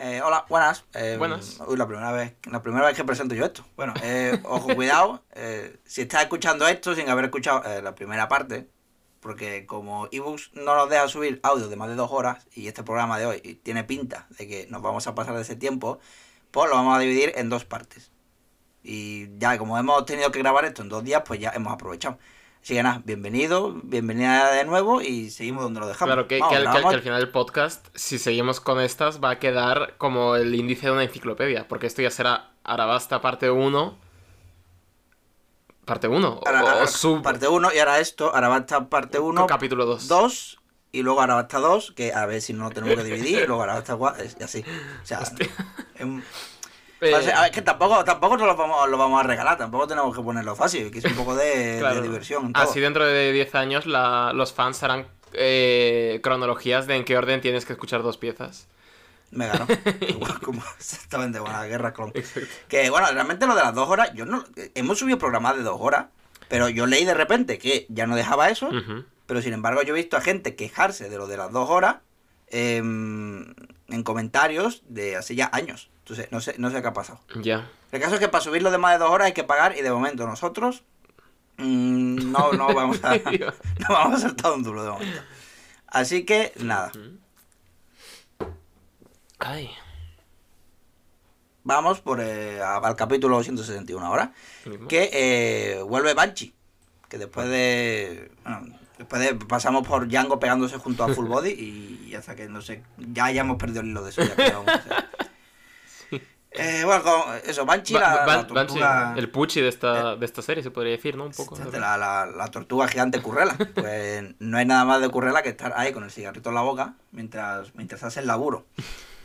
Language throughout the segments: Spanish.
Eh, hola, buenas. Eh, Buenas. Uy, la primera vez, la primera vez que presento yo esto. Bueno, eh, ojo, cuidado. eh, si estás escuchando esto sin haber escuchado eh, la primera parte, porque como ebooks no nos deja subir audio de más de dos horas y este programa de hoy tiene pinta de que nos vamos a pasar de ese tiempo, pues lo vamos a dividir en dos partes. Y ya, como hemos tenido que grabar esto en dos días, pues ya hemos aprovechado. Así que nada, bienvenido, bienvenida de nuevo y seguimos donde lo dejamos. Claro, que, Vamos, que al, que al- final del podcast, si seguimos con estas, va a quedar como el índice de una enciclopedia. Porque esto ya será Arabasta parte 1. Parte 1. Ahora- o, ahora sub Parte 1 y ahora esto, ahora va a estar parte 1, capítulo 2. 2 y luego ahora va a estar 2, que a ver si no lo tenemos que dividir, y luego ahora va a estar 4, y así. O sea, Eh, o sea, a ver, que tampoco, tampoco nos lo vamos, lo vamos a regalar, tampoco tenemos que ponerlo fácil, que es un poco de, diversión. todo. Así dentro de 10 años la- los fans harán eh, cronologías de en qué orden tienes que escuchar dos piezas. Me ganó. Como exactamente con la guerra clon. Que bueno, realmente lo de las dos horas, yo no. Hemos subido programas de dos horas, pero yo leí de repente que ya no dejaba eso. Pero sin embargo, yo he visto a gente quejarse de lo de las dos horas em, en comentarios de hace ya años. Entonces, no sé, no sé qué ha pasado. Ya. El caso es que para subir lo de más de dos horas hay que pagar y de momento nosotros mm, no, no vamos a no vamos a saltar un duro de momento. Así que nada, Ay. vamos por eh, al capítulo 161 ahora. que eh, vuelve Banshee. Que después de. Bueno, después de. Pasamos por Django pegándose junto a Full Body y hasta que no sé. Ya, ya hemos perdido el hilo de eso. Ya, que vamos a hacer. Eh, bueno, con- eso, Banshee, Ba- la, Ba- la Banshee, tortuga. el puchi de esta, de esta serie, se podría decir, ¿no? Un poco. La, la- la tortuga gigante currela. Pues no hay nada más de currela que estar ahí con el cigarrito en la boca mientras, mientras hace el laburo.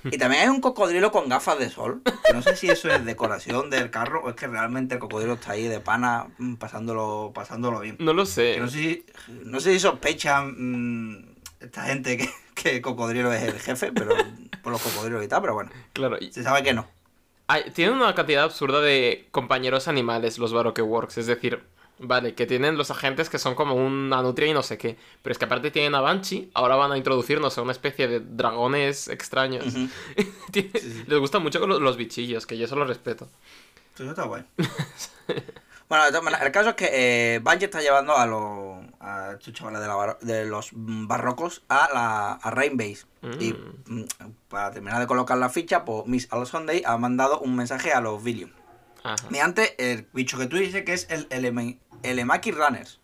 Y también hay un cocodrilo con gafas de sol. que no sé si eso es decoración del carro o es que realmente el cocodrilo está ahí de pana mm, pasándolo, pasándolo bien. No lo sé. Que no sé si, no sé si sospechan mm, esta gente que, que el cocodrilo es el jefe, pero por los cocodrilos y tal, pero bueno, Claro. se sabe que no. Hay- tienen una cantidad absurda de compañeros animales los Baroque Works. Es decir, vale, que tienen los agentes que son como una nutria y no sé qué. Pero es que aparte tienen a Banshee. Ahora van a introducirnos a una especie de dragones extraños. Les gustan mucho los, los bichillos, que yo eso lo respeto. Eso está guay. bueno, el caso es que eh, Bungie está llevando a los a estos chavales de, la de los mm, barrocos a la a Rainbase. Y mm, para terminar de colocar la ficha, pues Miss Al Sunday ha mandado un mensaje a los Billion. Ajá. Mediante el bicho que tú dices que es el Elema- Elemaki Runners.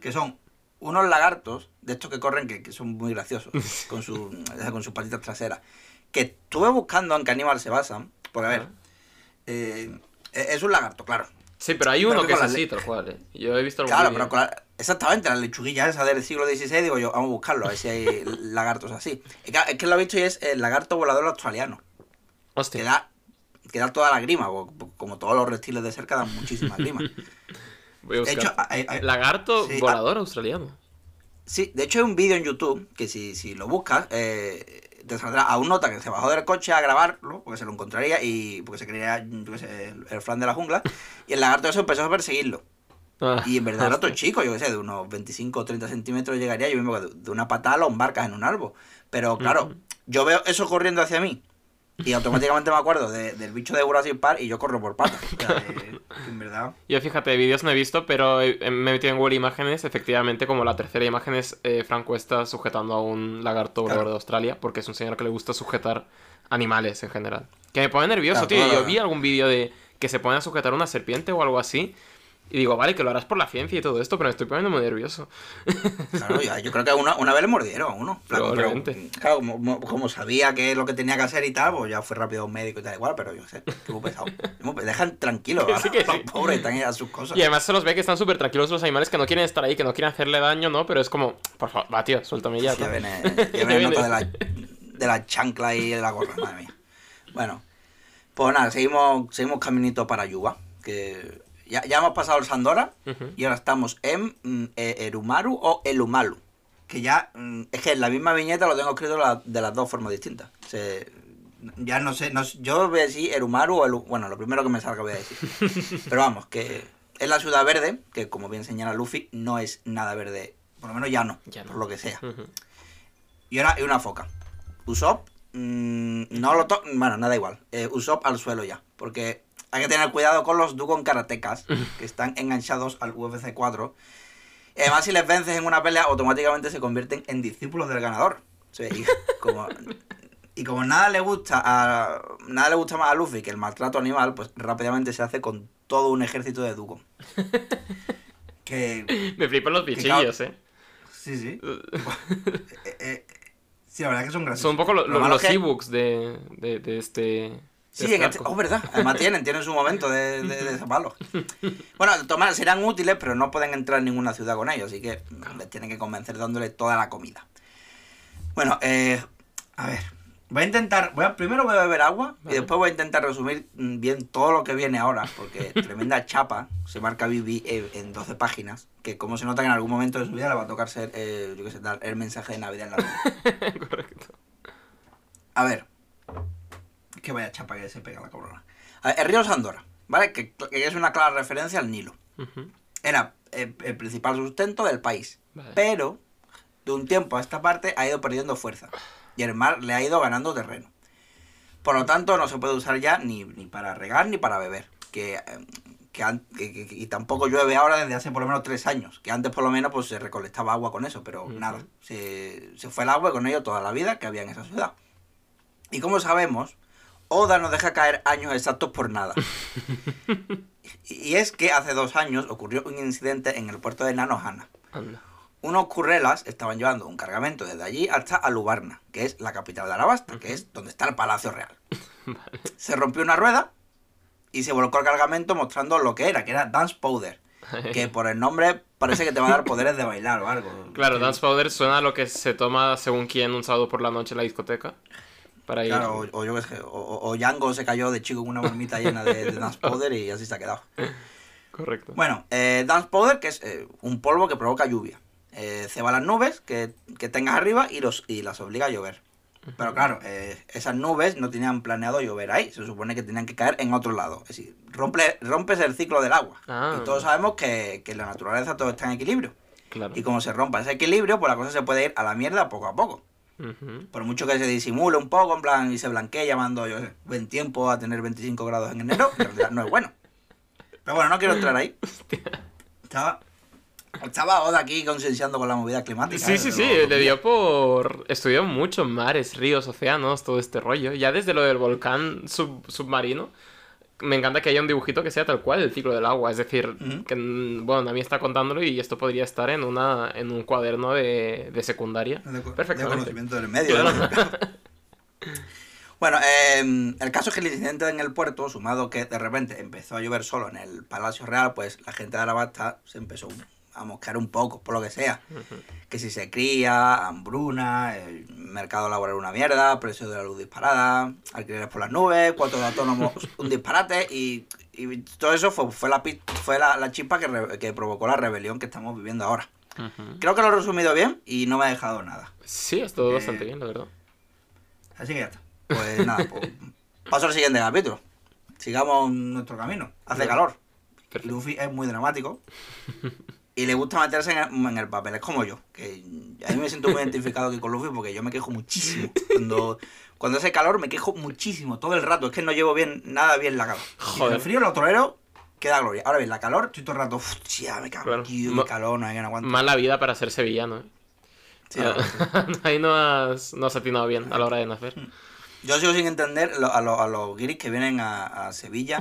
Que son unos lagartos de estos que corren que, que son muy graciosos. con, su, con sus patitas traseras. Que estuve buscando en qué animal se basan. Porque a ver. Eh, es un lagarto, claro. Sí, pero hay Pero uno que que es así, tal cual. ¿eh? Yo he visto algún Claro, pero con la- exactamente, la lechuguilla esa del siglo XVI, digo yo, vamos a buscarlo, a ver si hay lagartos así. Es que, es que lo he visto y es el lagarto volador australiano. Que Hostia. da, que da toda la grima, como todos los reptiles de cerca dan muchísima grima. Voy a De buscar. hecho, hay- hay- Lagarto Sí, ah. volador australiano. sí, de hecho hay un vídeo en YouTube que si, si lo buscas, eh, te saldrá a un nota que se bajó del coche a grabarlo, porque se lo encontraría y porque se creía sé, el flan de la jungla, y el lagarto eso empezó a perseguirlo. Ah, Y en verdad era otro chico, yo qué sé, de unos 25 o 30 centímetros llegaría, yo mismo de, una patada lo embarcas en un árbol. Pero claro, yo veo eso corriendo hacia mí y automáticamente me acuerdo de- del bicho de Jurassic Park y yo corro por patas. O sea, eh, en verdad... Yo fíjate, vídeos no he visto, pero me he metido en Google Imágenes. Efectivamente, como la tercera imagen es eh, Frank Cuesta sujetando a un lagarto Claro. de Australia, porque es un señor que le gusta sujetar animales en general. Que me pone nervioso, Claro, tío. Yo vi algún vídeo de que se pone a sujetar una serpiente o algo así. Y digo, vale, que lo harás por la ciencia y todo esto, pero me estoy poniendo muy nervioso. Claro, ya, yo creo que una, una vez le mordieron a uno. Claro, pero, claro, como, sabía que es lo que tenía que hacer y tal, pues ya fue rápido a un médico y tal igual, pero yo qué sé, que muy pesado. Dejan tranquilos sí, sí. pobres, están a sus cosas. Y además se los ve que están súper tranquilos los animales, que no quieren estar ahí, que no quieren hacerle daño, ¿no? Pero es como, por favor, va, tío, suéltame ya. Ya viene, ya viene nota de la, de la chancla y de la gorra, madre mía. Bueno, pues nada, seguimos, seguimos caminito para Yuba, que ya, ya hemos pasado el Sandora y ahora estamos en mm, eh, Erumaru o Elumalu, que ya mm, es que en la misma viñeta lo tengo escrito la- de las dos formas distintas. Se- ya no sé, no yo voy a decir Erumaru o Elu, bueno, lo primero que me salga voy a decir. Pero vamos, que es la ciudad verde, que como bien señala Luffy, no es nada verde, por lo menos ya no, Ya no. por lo que sea. Ujú. Y ahora hay una foca. Usopp mm, no lo to Bueno, nada igual. Eh, Usopp al suelo ya. Porque hay que tener cuidado con los Dukon karatecas que están enganchados al UFC 4. Y además, si les vences en una pelea, automáticamente se convierten en discípulos del ganador. Sí, y, como, y como nada le gusta a nada le gusta más a Luffy que el maltrato animal, pues rápidamente se hace con todo un ejército de Dukon. que Me flipan los bichillos, eh. Sí, sí. Eh, eh, sí, la verdad que son graciosos. Son un poco lo- Lo lo- malo los es que- ebooks de, de, de este. Sí, en arco. oh, verdad. Además tienen, tienen su momento de, de, de zaparlos. Bueno, tomar, serán útiles, pero no pueden entrar en ninguna ciudad con ellos, así que les tienen que convencer dándole toda la comida. Bueno, eh, a ver. Voy a intentar, voy a, primero voy a beber agua y Vale. después voy a intentar resumir bien todo lo que viene ahora, porque tremenda chapa, se marca Vivi en 12 páginas, que como se nota que en algún momento de su vida le va a tocar ser, eh, yo qué sé, dar el mensaje de Navidad en la radio. Correcto. A ver. Es que vaya chapa que se pega la cabrona. Ver, el río Sandora, ¿vale? Que, que es una clara referencia al Nilo. Era eh, el principal sustento del país. Vale. Pero, de un tiempo a esta parte, ha ido perdiendo fuerza. Y el mar le ha ido ganando terreno. Por lo tanto, no se puede usar ya ni, ni para regar ni para beber. Que, eh, que, y tampoco llueve ahora desde hace por lo menos tres años. Que antes por lo menos pues se recolectaba agua con eso, pero nada. Se, se fue el agua y con ello toda la vida que había en esa ciudad. Y como sabemos, Oda no deja caer años exactos por nada. y es que hace dos años ocurrió un incidente en el puerto de Nanohana. Anda. Unos currelas estaban llevando un cargamento desde allí hasta Alubarna, que es la capital de Alabasta, que es donde está el Palacio Real. Se rompió una rueda y se volcó el cargamento mostrando lo que era, que era Dance Powder. Que por el nombre parece que te va a dar poderes de bailar o algo. Claro, Que- Dance Powder suena a lo que se toma según quien un sábado por la noche en la discoteca. Para ir. Claro, o, o yo qué sé, o, Django se cayó de chico en una marmita llena de, de Dance Powder y así se ha quedado. Correcto. Bueno, eh, Dance Powder, que es eh, un polvo que provoca lluvia. Eh, ceba las nubes que, que tengas arriba y, los, y las obliga a llover. Pero claro, eh, esas nubes no tenían planeado llover ahí. Se supone que tenían que caer en otro lado. Es decir, rompe, rompes el ciclo del agua. Ah. Y todos sabemos que, que en la naturaleza todo está en equilibrio. Claro. Y como se rompa ese equilibrio, pues la cosa se puede ir a la mierda poco a poco. Por mucho que se disimule un poco, en plan, y se blanquee llamando, yo sé, buen tiempo a tener 25 grados en enero, en realidad no es bueno. Pero bueno, no quiero entrar ahí. Estaba, estaba Oda aquí concienciando con la movida climática. Sí, sí, sí, los- le dio por... Estudió mucho mares, ríos, océanos, todo este rollo. Ya desde lo del volcán sub- submarino, me encanta que haya un dibujito que sea tal cual el ciclo del agua. Es decir, que, mm, bueno, a mí está contándolo y esto podría estar en, una, en un cuaderno de, de secundaria. de, de Perfectamente. conocimiento del medio. Bueno, eh, el caso es que el incidente en el puerto, sumado que de repente empezó a llover solo en el Palacio Real, pues la gente de Arabasta se empezó a mosquear un poco, por lo que sea. Que si se cría, hambruna, el mercado laboral una mierda, precio de la luz disparada, alquileres por las nubes, cuatro de autónomos un disparate y, y todo eso fue, fue, la, fue la, la chispa que, re- que provocó la rebelión que estamos viviendo ahora. Creo que lo he resumido bien y no me ha dejado nada. Sí, es todo Eh, bastante bien, la verdad. Así que ya está. Pues nada, pues, paso al siguiente capítulo. Sigamos nuestro camino. Hace calor. Perfecto. Luffy es muy dramático. Y le gusta meterse en el, en el papel. Es como yo. Que a mí me siento muy identificado aquí con Luffy porque yo me quejo muchísimo. Cuando, cuando hace calor me quejo muchísimo. Todo el rato. Es que no llevo bien nada bien la calor. Joder. el frío lo tolero. Queda gloria. Ahora bien, la calor, estoy todo el rato. Hostia, me cago. Claro. Tío, qué calor, no hay que no aguanto. Mala vida para ser sevillano, ¿eh? Sí. Ahí no has, no has atinado bien a la hora de nacer. Yo sigo sin entender lo- a, los- a los guiris que vienen a, a Sevilla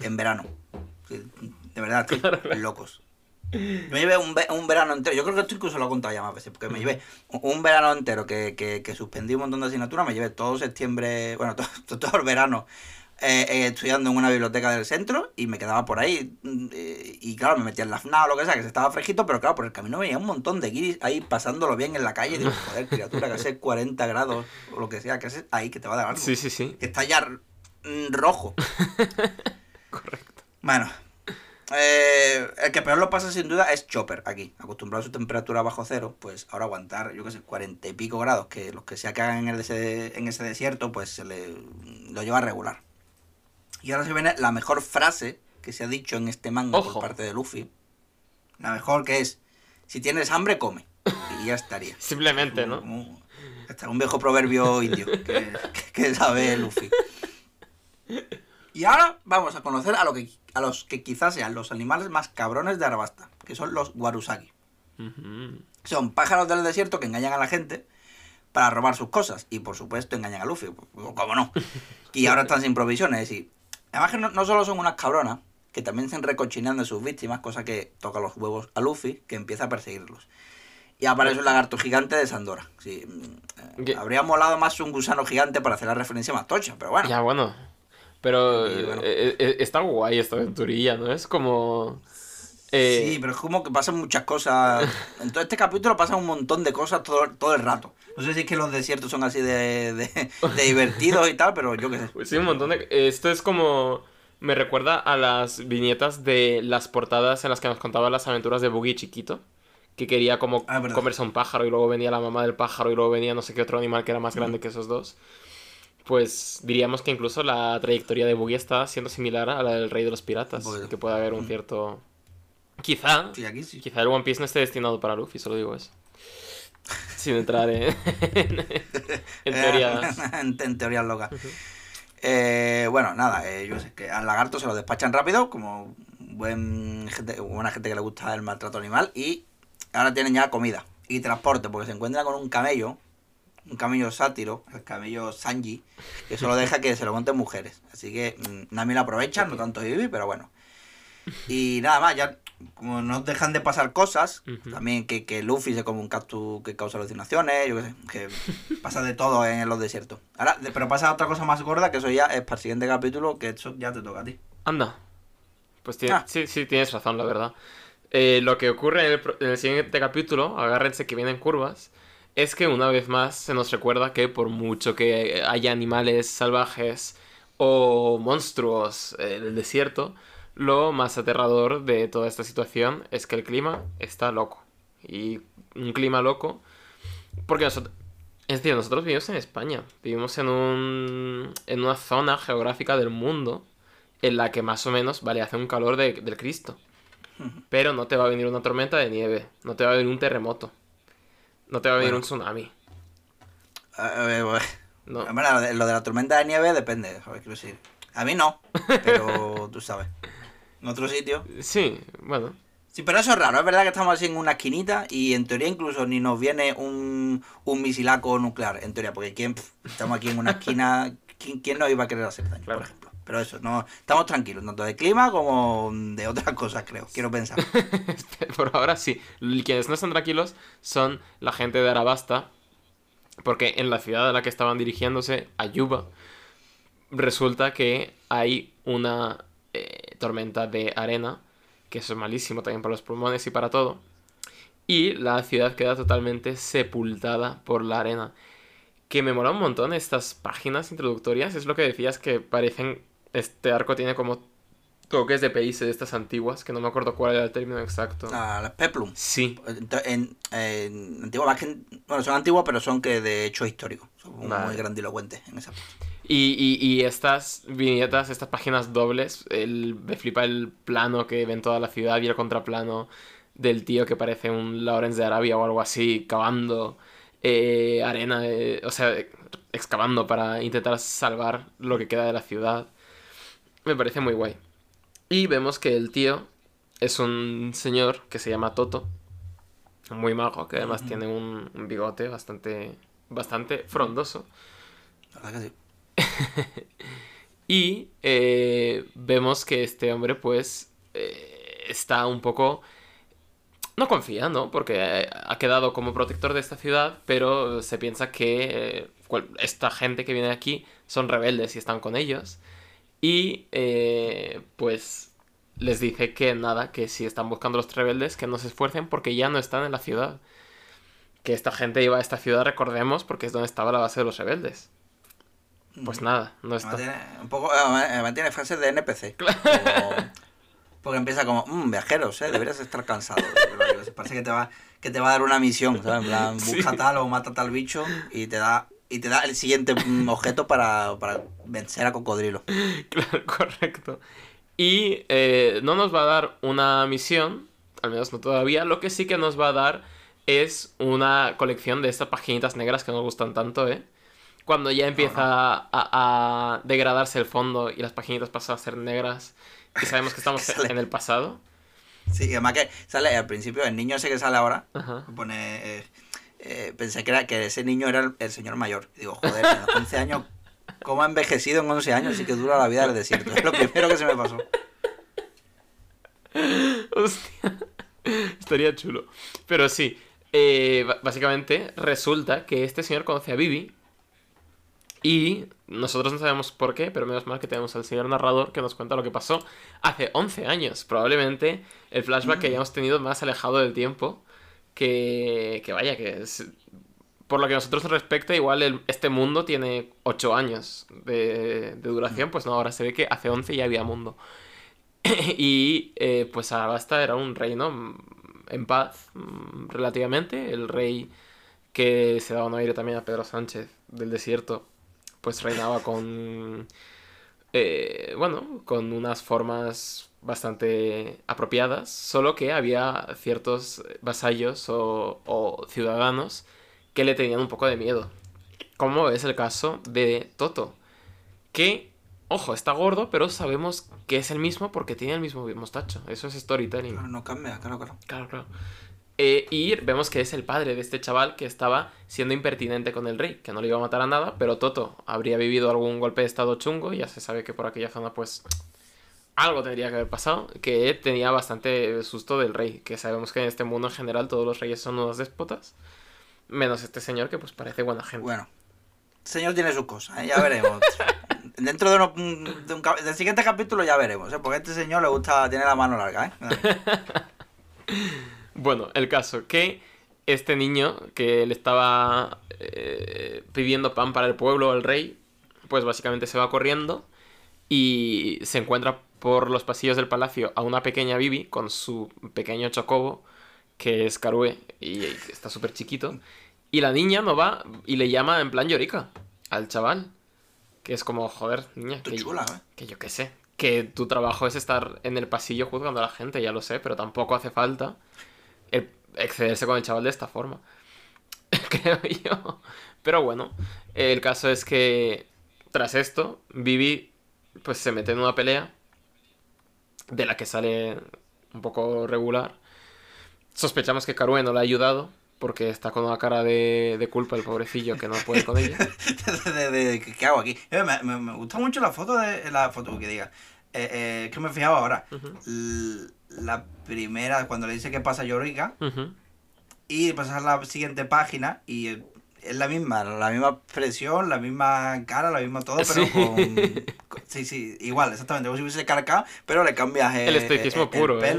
en verano. De verdad, estoy locos. Me llevé un, ve- un verano entero, yo creo que esto incluso lo he contado ya más veces, porque me llevé un, verano entero que, que, que suspendí un montón de asignaturas, me llevé todo septiembre, bueno, todo, todo el verano eh, eh, estudiando en una biblioteca del centro y me quedaba por ahí. mm, eh, y claro, me metía en la FNA o lo que sea, que se estaba fresquito, pero claro, por el camino venía un montón de guiris ahí pasándolo bien en la calle. Y digo, joder, criatura, que hace 40 grados o lo que sea, que hace ahí que te va a dar algo Sí, sí, sí. que está ya mm, rojo. Correcto. Bueno, eh, el que peor lo pasa sin duda es Chopper aquí. Acostumbrado a su temperatura bajo cero, pues ahora aguantar, yo qué sé, cuarenta y pico grados, que los que sea que hagan en, el ese, en ese desierto, pues se le lo lleva a regular. Y ahora se viene la mejor frase que se ha dicho en este manga Ojo. por parte de Luffy. La mejor que es, si tienes hambre, come. Y ya estaría. Simplemente, ¿no? Es un viejo proverbio indio que, que sabe Luffy. Y ahora vamos a conocer a, lo que, a los que quizás sean los animales más cabrones de Arabasta, que son los Warusagi. Son pájaros del desierto que engañan a la gente para robar sus cosas. Y por supuesto engañan a Luffy, ¿cómo no? Y ahora están sin provisiones. Y además que no, solo son unas cabronas, que también se recochinean de sus víctimas, cosa que toca los huevos a Luffy, que empieza a perseguirlos. Y aparece un lagarto gigante de Sandora. Sí, mm, habría molado más un gusano gigante para hacer la referencia más tocha, pero bueno. Ya, bueno. Pero eh, eh, eh, está guay esta aventurilla, ¿no? Es como... Sí, pero es como que pasan muchas cosas. En todo este capítulo pasan un montón de cosas todo, todo el rato. No sé si es que los desiertos son así de, de, divertidos y tal, pero yo qué sé. Pues sí, un montón de... Esto es como... Me recuerda a las viñetas de las portadas en las que nos contaban las aventuras de Boogie chiquito. Que quería como ah, comerse un pájaro y luego venía la mamá del pájaro y luego venía no sé qué otro animal que era más grande que esos dos pues diríamos que incluso la trayectoria de Boogie está siendo similar a la del Rey de los Piratas. Que puede haber un cierto. Quizá. Quizá el One Piece no esté destinado para Luffy, solo digo eso. Sin entrar en, en teorías. en, teorías locas. Eh, bueno, nada, eh, yo sé que al lagarto se lo despachan rápido, como buen gente, buena gente que le gusta el maltrato animal, y ahora tienen ya comida y transporte, porque se encuentran con un camello un camello sátiro, el camello Sanji, que solo deja que se lo monten mujeres. Así que mm, Nami lo aprovechan, no tanto Vivi, pero bueno. Y nada más, ya como no dejan de pasar cosas, también que, que, Luffy se come un cactus que causa alucinaciones, yo qué sé, que pasa de todo en los desiertos. Ahora, pero pasa otra cosa más gorda, que eso ya es para el siguiente capítulo, que eso ya te toca a ti. Anda. Pues ah. sí, sí, tienes razón, la verdad. Eh, lo que ocurre en el, en el, siguiente capítulo, agárrense que vienen curvas, es que una vez más se nos recuerda que por mucho que haya animales salvajes o monstruos en el desierto, lo más aterrador de toda esta situación es que el clima está loco. Y un clima loco, porque nosotros, es decir, nosotros vivimos en España, vivimos en, un, en una zona geográfica del mundo en la que más o menos, vale, hace un calor del Cristo. Pero no te va a venir una tormenta de nieve, no te va a venir un terremoto. No te va a venir un tsunami. no. lo, de, la tormenta de nieve depende, ¿sabes? Quiero decir. A mí no, pero tú sabes. En otro sitio. Sí, bueno. Sí, pero eso es raro. Es verdad que estamos así en una esquinita y en teoría incluso ni nos viene un, un misilaco nuclear. En teoría, porque ¿quién, estamos aquí en una esquina. ¿Quién, quién nos iba a querer hacer daño, por ejemplo? Pero eso, no estamos tranquilos, tanto de clima como de otras cosas, creo. Quiero pensar. Por ahora sí. Quienes no están tranquilos son la gente de Arabasta, porque en la ciudad a la que estaban dirigiéndose, Ayuba, resulta que hay una eh, tormenta de arena, que eso es malísimo también para los pulmones y para todo. Y la ciudad queda totalmente sepultada por la arena. Que me mola un montón estas páginas introductorias, es lo que decías que parecen este arco tiene como toques de países de estas antiguas, que no me acuerdo cuál era el término exacto. Ah, las peplum. Sí. En, en, antiguas, bueno, son antiguas, pero son que de hecho históricos. Son muy grandilocuentes en esa y, y, estas viñetas, estas páginas dobles, el, me flipa el plano que ven toda la ciudad y el contraplano del tío que parece un Lawrence de Arabia o algo así, cavando eh, arena, eh, o sea, excavando para intentar salvar lo que queda de la ciudad. Me parece muy guay. Y vemos que el tío es un señor que se llama Toto. Muy mago, que además tiene un, bigote bastante, bastante frondoso. y eh, vemos que este hombre pues eh, está un poco... No confía, ¿no? Porque ha quedado como protector de esta ciudad, pero se piensa que eh, esta gente que viene aquí son rebeldes y están con ellos. Y eh, pues les dice que nada, que si están buscando los rebeldes, que no se esfuercen porque ya no están en la ciudad. Que esta gente iba a esta ciudad, recordemos, porque es donde estaba la base de los rebeldes. Pues nada, no está. un poco, mantiene frases de NPC. porque empieza como, mmm, viajeros, ¿eh? deberías estar cansado. Parece que te, va, que te va a dar una misión, ¿sabes? En plan, busca tal o mata tal bicho y te da y te da el siguiente objeto para, vencer a Cocodrilo. Claro, correcto. Y eh, no nos va a dar una misión, al menos no todavía, lo que sí que nos va a dar es una colección de estas paginitas negras que nos gustan tanto, ¿eh? Cuando ya empieza A, a, degradarse el fondo y las paginitas pasan a ser negras y sabemos que estamos en el pasado. Sí, además que sale al principio, el niño ese que sale ahora, pone... Eh, eh, pensé que, era, que ese niño era el, señor mayor. digo, joder, a 11 años, ¿cómo ha envejecido en 11 años y que dura la vida del desierto? Es lo primero que se me pasó. Hostia, estaría chulo. Pero sí, eh, básicamente resulta que este señor conoce a Vivi y nosotros no sabemos por qué, pero menos mal que tenemos al señor narrador que nos cuenta lo que pasó hace 11 años. Probablemente el flashback que hayamos tenido más alejado del tiempo. Que, que vaya, que es, por lo que a nosotros respecta, igual este mundo tiene 8 años de, duración. Mm. Pues no, ahora se ve que hace 11 ya había mundo. y eh, pues Arabasta era un reino en paz, mm, relativamente. El rey que se daba un aire también a Pedro Sánchez del desierto pues reinaba con, eh, bueno, con unas formas bastante apropiadas, solo que había ciertos vasallos o, ciudadanos que le tenían un poco de miedo, como es el caso de Toto, que, ojo, está gordo, pero sabemos que es el mismo porque tiene el mismo mostacho, eso es storytelling. No, no cambia, claro, claro. Claro, claro. Eh, y vemos que es el padre de este chaval que estaba siendo impertinente con el rey, que no le iba a matar a nada, pero Toto habría vivido algún golpe de estado chungo, y ya se sabe que por aquella zona pues algo tendría que haber pasado, que tenía bastante susto del rey, que sabemos que en este mundo en general todos los reyes son unos déspotas, menos este señor que pues parece buena gente. Bueno, el señor tiene sus cosas, ¿eh? ya veremos. Dentro de, un, del siguiente capítulo ya veremos, ¿eh? porque a este señor le gusta, tiene la mano larga, ¿eh? Bueno, el caso, que este niño que le estaba eh, pidiendo pan para el pueblo, el rey, pues básicamente se va corriendo y se encuentra por los pasillos del palacio a una pequeña Bibi con su pequeño chocobo, que es Karue y está súper chiquito. Y la niña no va y le llama en plan llorica al chaval. Que es como, joder, niña. Que, chula, ¿eh? que yo qué sé. Que tu trabajo es estar en el pasillo juzgando a la gente, ya lo sé, pero tampoco hace falta excederse con el chaval de esta forma. Creo yo. Pero bueno, el caso es que tras esto, Vivi pues se mete en una pelea de la que sale un poco regular. Sospechamos que Karue no le ha ayudado porque está con una cara de, culpa el pobrecillo que no puede con ella. ¿Qué hago aquí? Eh, me, gusta mucho la foto de la foto que diga. Eh, eh, que me fijaba ahora la primera, cuando le dice que pasa Yorica, y pasar a la siguiente página y es la misma, la misma expresión, la misma cara, la misma todo, pero con, Sí, sí, igual, exactamente, como si hubiese carcado, pero le cambias el, el puro, ¿eh?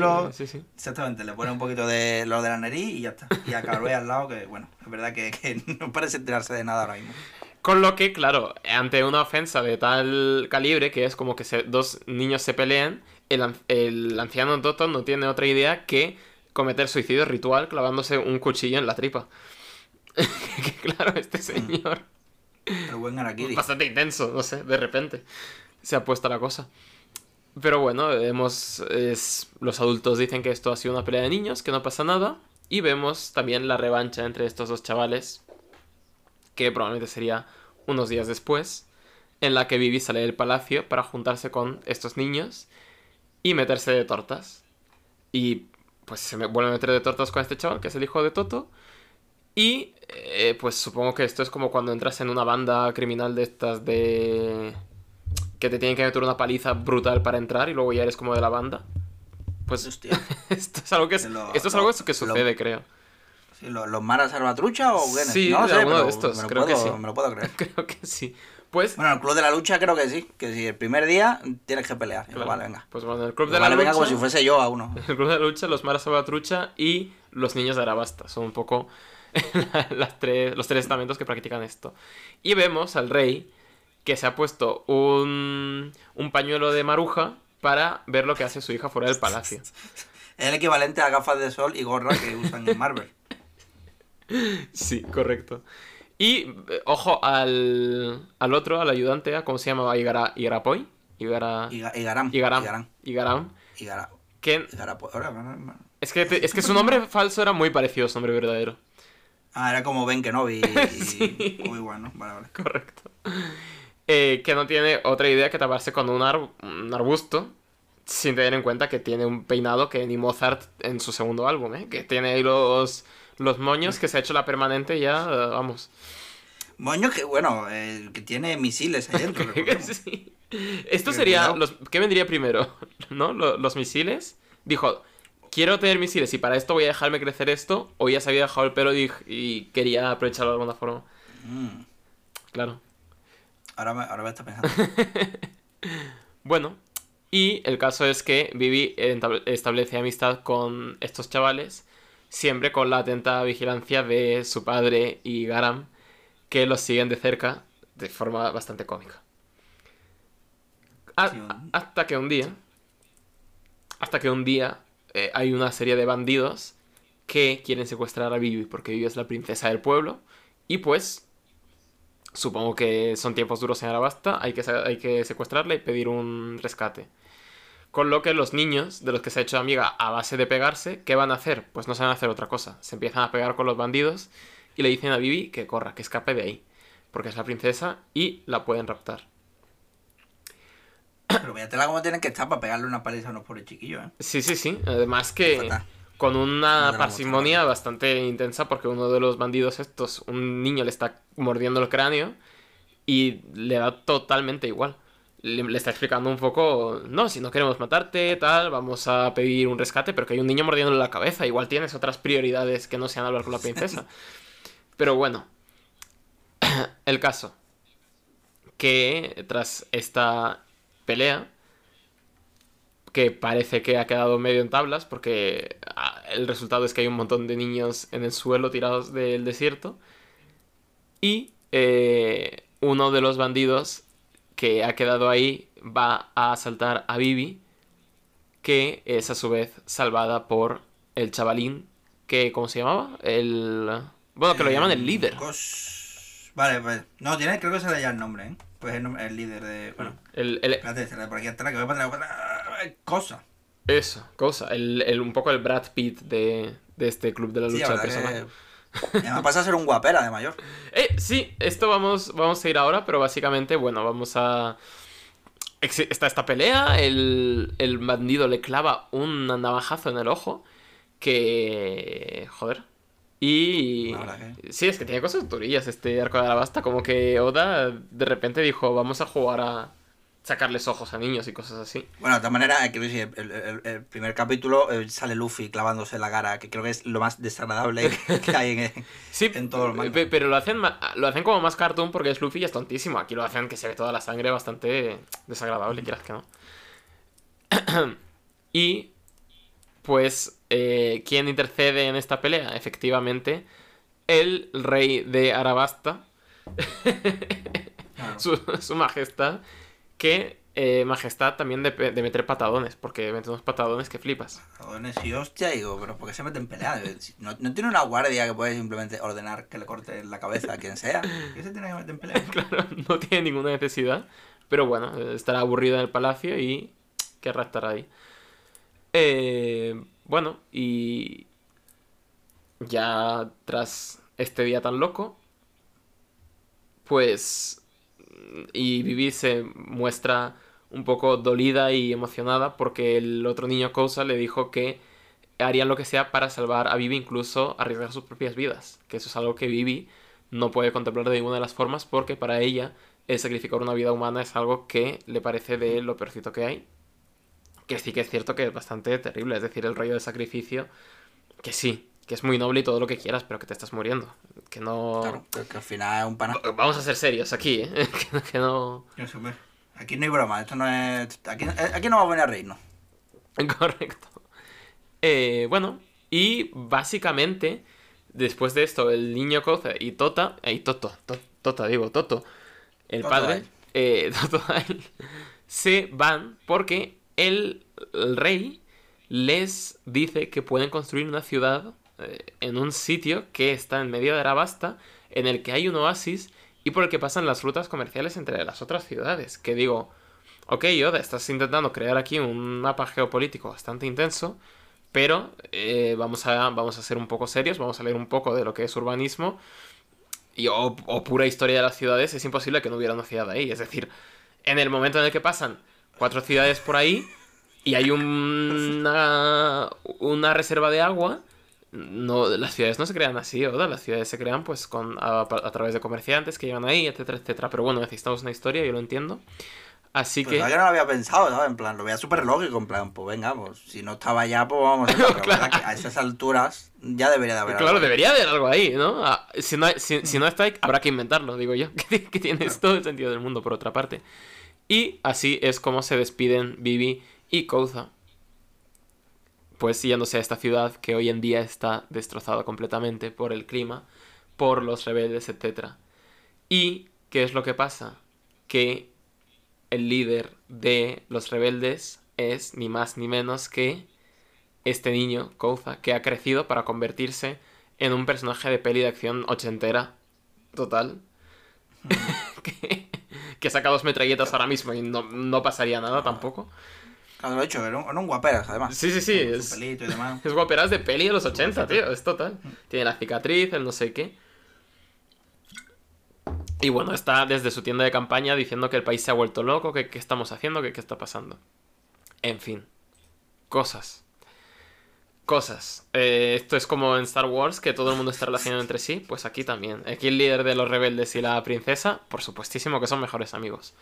Exactamente, le pone un poquito de lo de la nariz y ya está. Y a Caroe al lado, que bueno, es verdad que, que no parece enterarse de nada ahora mismo. Con lo que, claro, ante una ofensa de tal calibre, que es como que dos niños se pelean, el, anciano Toto no tiene otra idea que cometer suicidio ritual clavándose un cuchillo en la tripa. que claro, este mm. señor... Pero buen Bastante intenso, no sé, de repente se ha puesto la cosa. Pero bueno, vemos... los adultos dicen que esto ha sido una pelea de niños, que no pasa nada. Y vemos también la revancha entre estos dos chavales, que probablemente sería unos días después, en la que Vivi sale del palacio para juntarse con estos niños y meterse de tortas. Y pues se me vuelve a meter de tortas con este chaval, que es el hijo de Toto. Y eh, pues supongo que esto es como cuando entras en una banda criminal de estas de... que te tienen que meter una paliza brutal para entrar y luego ya eres como de la banda. Pues esto es algo que, esto es algo que sucede, creo. ¿Los Maras Salvatrucha o qué? Sí, no, sé, de estos, creo que sí. Me lo puedo creer. creo que sí. Pues, bueno, el club de la lucha creo que sí, que si el primer día tienes que pelear. Vale, venga. Pues bueno, el club de la lucha. venga como si fuese yo a uno. El club de la lucha, los Maras Salvatrucha y los niños de Arabasta. Son un poco las tres, los tres estamentos que practican esto. Y vemos al rey que se ha puesto un, un pañuelo de maruja para ver lo que hace su hija fuera del palacio. Es el equivalente a gafas de sol y gorra que usan en Marvel. Sí, correcto. Y ojo al, al otro, al ayudante, ¿cómo se llamaba? Igara, Igarapoy. Igara... Igaram. Igaram. Igaram. Igaram. Igara... Que... Es que, es que su nombre falso era muy parecido a su nombre verdadero. Ah, era como Ben Kenobi y... Sí. Muy bueno, vale, vale. Correcto. Eh, que no tiene otra idea que taparse con un, ar- un arbusto sin tener en cuenta que tiene un peinado que ni Mozart en su segundo álbum, ¿eh? Que tiene ahí los, los moños que se ha hecho la permanente y ya, eh, vamos. Moño que, bueno, eh, que tiene misiles ahí dentro. Sí. Esto sería... Los, ¿Qué vendría primero? ¿No? Lo- Los, misiles. Dijo, quiero tener misiles y para esto voy a dejarme crecer esto. O ya se había dejado el pelo y, y quería aprovecharlo de alguna forma. Mm, Claro. ahora, me, ahora me está pensando. Bueno, y el caso es que Vivi establece amistad con estos chavales, siempre con la atenta vigilancia de su padre y Garam, que los siguen de cerca de forma bastante cómica. A- hasta que un día, hasta que un día eh, hay una serie de bandidos que quieren secuestrar a Vivi porque Vivi es la princesa del pueblo y pues Supongo que son tiempos duros en Arabasta, hay que, hay que secuestrarla y pedir un rescate. Con lo que los niños, de los que se ha hecho amiga a base de pegarse, ¿qué van a hacer? Pues no saben hacer otra cosa. Se empiezan a pegar con los bandidos y le dicen a Vivi que corra, que escape de ahí. Porque es la princesa y la pueden raptar. Pero fíjate cómo tienen que estar para pegarle una paliza a unos pobres chiquillos, ¿eh? Sí, sí, sí. Además que con una parsimonia bastante intensa porque uno de los bandidos estos, un niño le está mordiendo el cráneo y le da totalmente igual. Le, le está explicando un poco, no, si no queremos matarte, tal, vamos a pedir un rescate, pero que hay un niño mordiéndole la cabeza, igual tienes otras prioridades que no sean hablar con la princesa. Pero bueno, el caso, que tras esta pelea, que parece que ha quedado medio en tablas porque ah, el resultado es que hay un montón de niños en el suelo tirados del desierto y eh, uno de los bandidos que ha quedado ahí va a asaltar a Vivi que es a su vez salvada por el chavalín que ¿cómo se llamaba? el bueno que lo llaman el líder Vale, pues. No, tiene, creo que se le ya el nombre, ¿eh? Pues el, nombre- el líder de. Bueno, el, el- espérate, se le por aquí atrás, que voy a poner la cosa. eso cosa el, el- un poco el Brad Pitt de, de este club de la Sí, lucha la de personajes que- me pasa a ser un guapera de mayor. Eh, sí, esto vamos, vamos a ir ahora, pero básicamente, bueno, vamos a... Está esta pelea, el, el bandido le clava un navajazo en el ojo, que... Joder. Y... Que- Sí, es que tiene cosas durillas este arco de Alabasta, como que Oda de repente dijo, vamos a jugar a sacarles ojos a niños y cosas así. Bueno, de todas maneras, eh, el, el- el primer capítulo eh, sale Luffy clavándose la cara, que creo que es lo más desagradable que hay en, Sí, en todos los mangas. pe- pero lo hacen, lo hacen como más cartoon porque es Luffy y es tontísimo. Aquí lo hacen que se ve toda la sangre bastante desagradable, quieras que no. y, pues, eh, ¿quién intercede en esta pelea? Efectivamente, el rey de Arabasta, Claro. su, su majestad, que eh, majestad también de, de meter patadones, porque mete unos patadones que flipas. Joder, y hostia, digo, pero ¿por qué se mete en pelea? No, no tiene una guardia que puede simplemente ordenar que le corte la cabeza a quien sea. ¿Por qué se tiene que meter en pelea? Claro, no tiene ninguna necesidad. Pero bueno, estará aburrido en el palacio y querrá estar ahí. Eh, bueno, y ya tras este día tan loco, pues... Y Vivi se muestra un poco dolida y emocionada porque el otro niño Kousa le dijo que harían lo que sea para salvar a Vivi, incluso arriesgar sus propias vidas. Que eso es algo que Vivi no puede contemplar de ninguna de las formas porque para ella el sacrificar una vida humana es algo que le parece de lo peorcito que hay. Que sí que es cierto que es bastante terrible, es decir, el rollo del sacrificio, que sí, que es muy noble y todo lo que quieras, pero que te estás muriendo. Que no... Claro, que, al final es un pana. Vamos a ser serios aquí, ¿eh? que, no- Aquí no hay broma, esto no es. Aquí, aquí no vamos a venir a reírnos. Correcto. Eh, bueno, y básicamente, después de esto, el niño Koza y Tota, y Toto, To- Tota, digo, Toto, el Toto padre, eh, Toto se van porque el, rey les dice que pueden construir una ciudad eh, en un sitio que está en medio de Arabasta, en el que hay un oasis y por el que pasan las rutas comerciales entre las otras ciudades. Que digo, ok, Yoda, estás intentando crear aquí un mapa geopolítico bastante intenso, Pero eh, vamos, a, vamos a ser un poco serios, vamos a leer un poco de lo que es urbanismo y, o, pura historia de las ciudades. Es imposible que no hubiera una ciudad ahí. Es decir, en el momento en el que pasan cuatro ciudades por ahí y hay una, una reserva de agua, no, las ciudades no se crean así, ¿verdad? Las ciudades se crean pues con, a, través de comerciantes que llegan ahí, etcétera, etcétera. Pero bueno, necesitamos una historia, yo lo entiendo. Así pues que. Yo no lo había pensado, ¿sabes? En plan, lo veía súper lógico, en plan, pues venga, pues si no estaba ya, pues vamos a ver. Pero claro. que a esas alturas ya debería de haber claro, algo. Claro, debería haber algo ahí, ¿no? Ah, si, no si, si, no está ahí, habrá que inventarlo, digo yo. que, tiene todo el sentido del mundo, por otra parte. Y así es como se despiden Vivi y Kouza. Pues yéndose a esta ciudad que hoy en día está destrozada completamente por el clima, por los rebeldes, etc. ¿Y qué es lo que pasa? Que el líder de los rebeldes es ni más ni menos que este niño, Kouza, que ha crecido para convertirse en un personaje de peli de acción ochentera. Total. que, saca dos metralletas ahora mismo y no, pasaría nada tampoco. Claro, lo he hecho, eran un, guaperas, además. Sí, sí, sí. Es, es guaperas de peli de los 80, tío, es total. Tiene la cicatriz, el no sé qué. Y bueno, está desde su tienda de campaña diciendo que el país se ha vuelto loco, que qué estamos haciendo, que qué está pasando. En fin, cosas. Cosas. Eh, esto es como en Star Wars, que todo el mundo está relacionado entre sí, pues aquí también. Aquí el líder de los rebeldes y la princesa, por supuestísimo que son mejores amigos.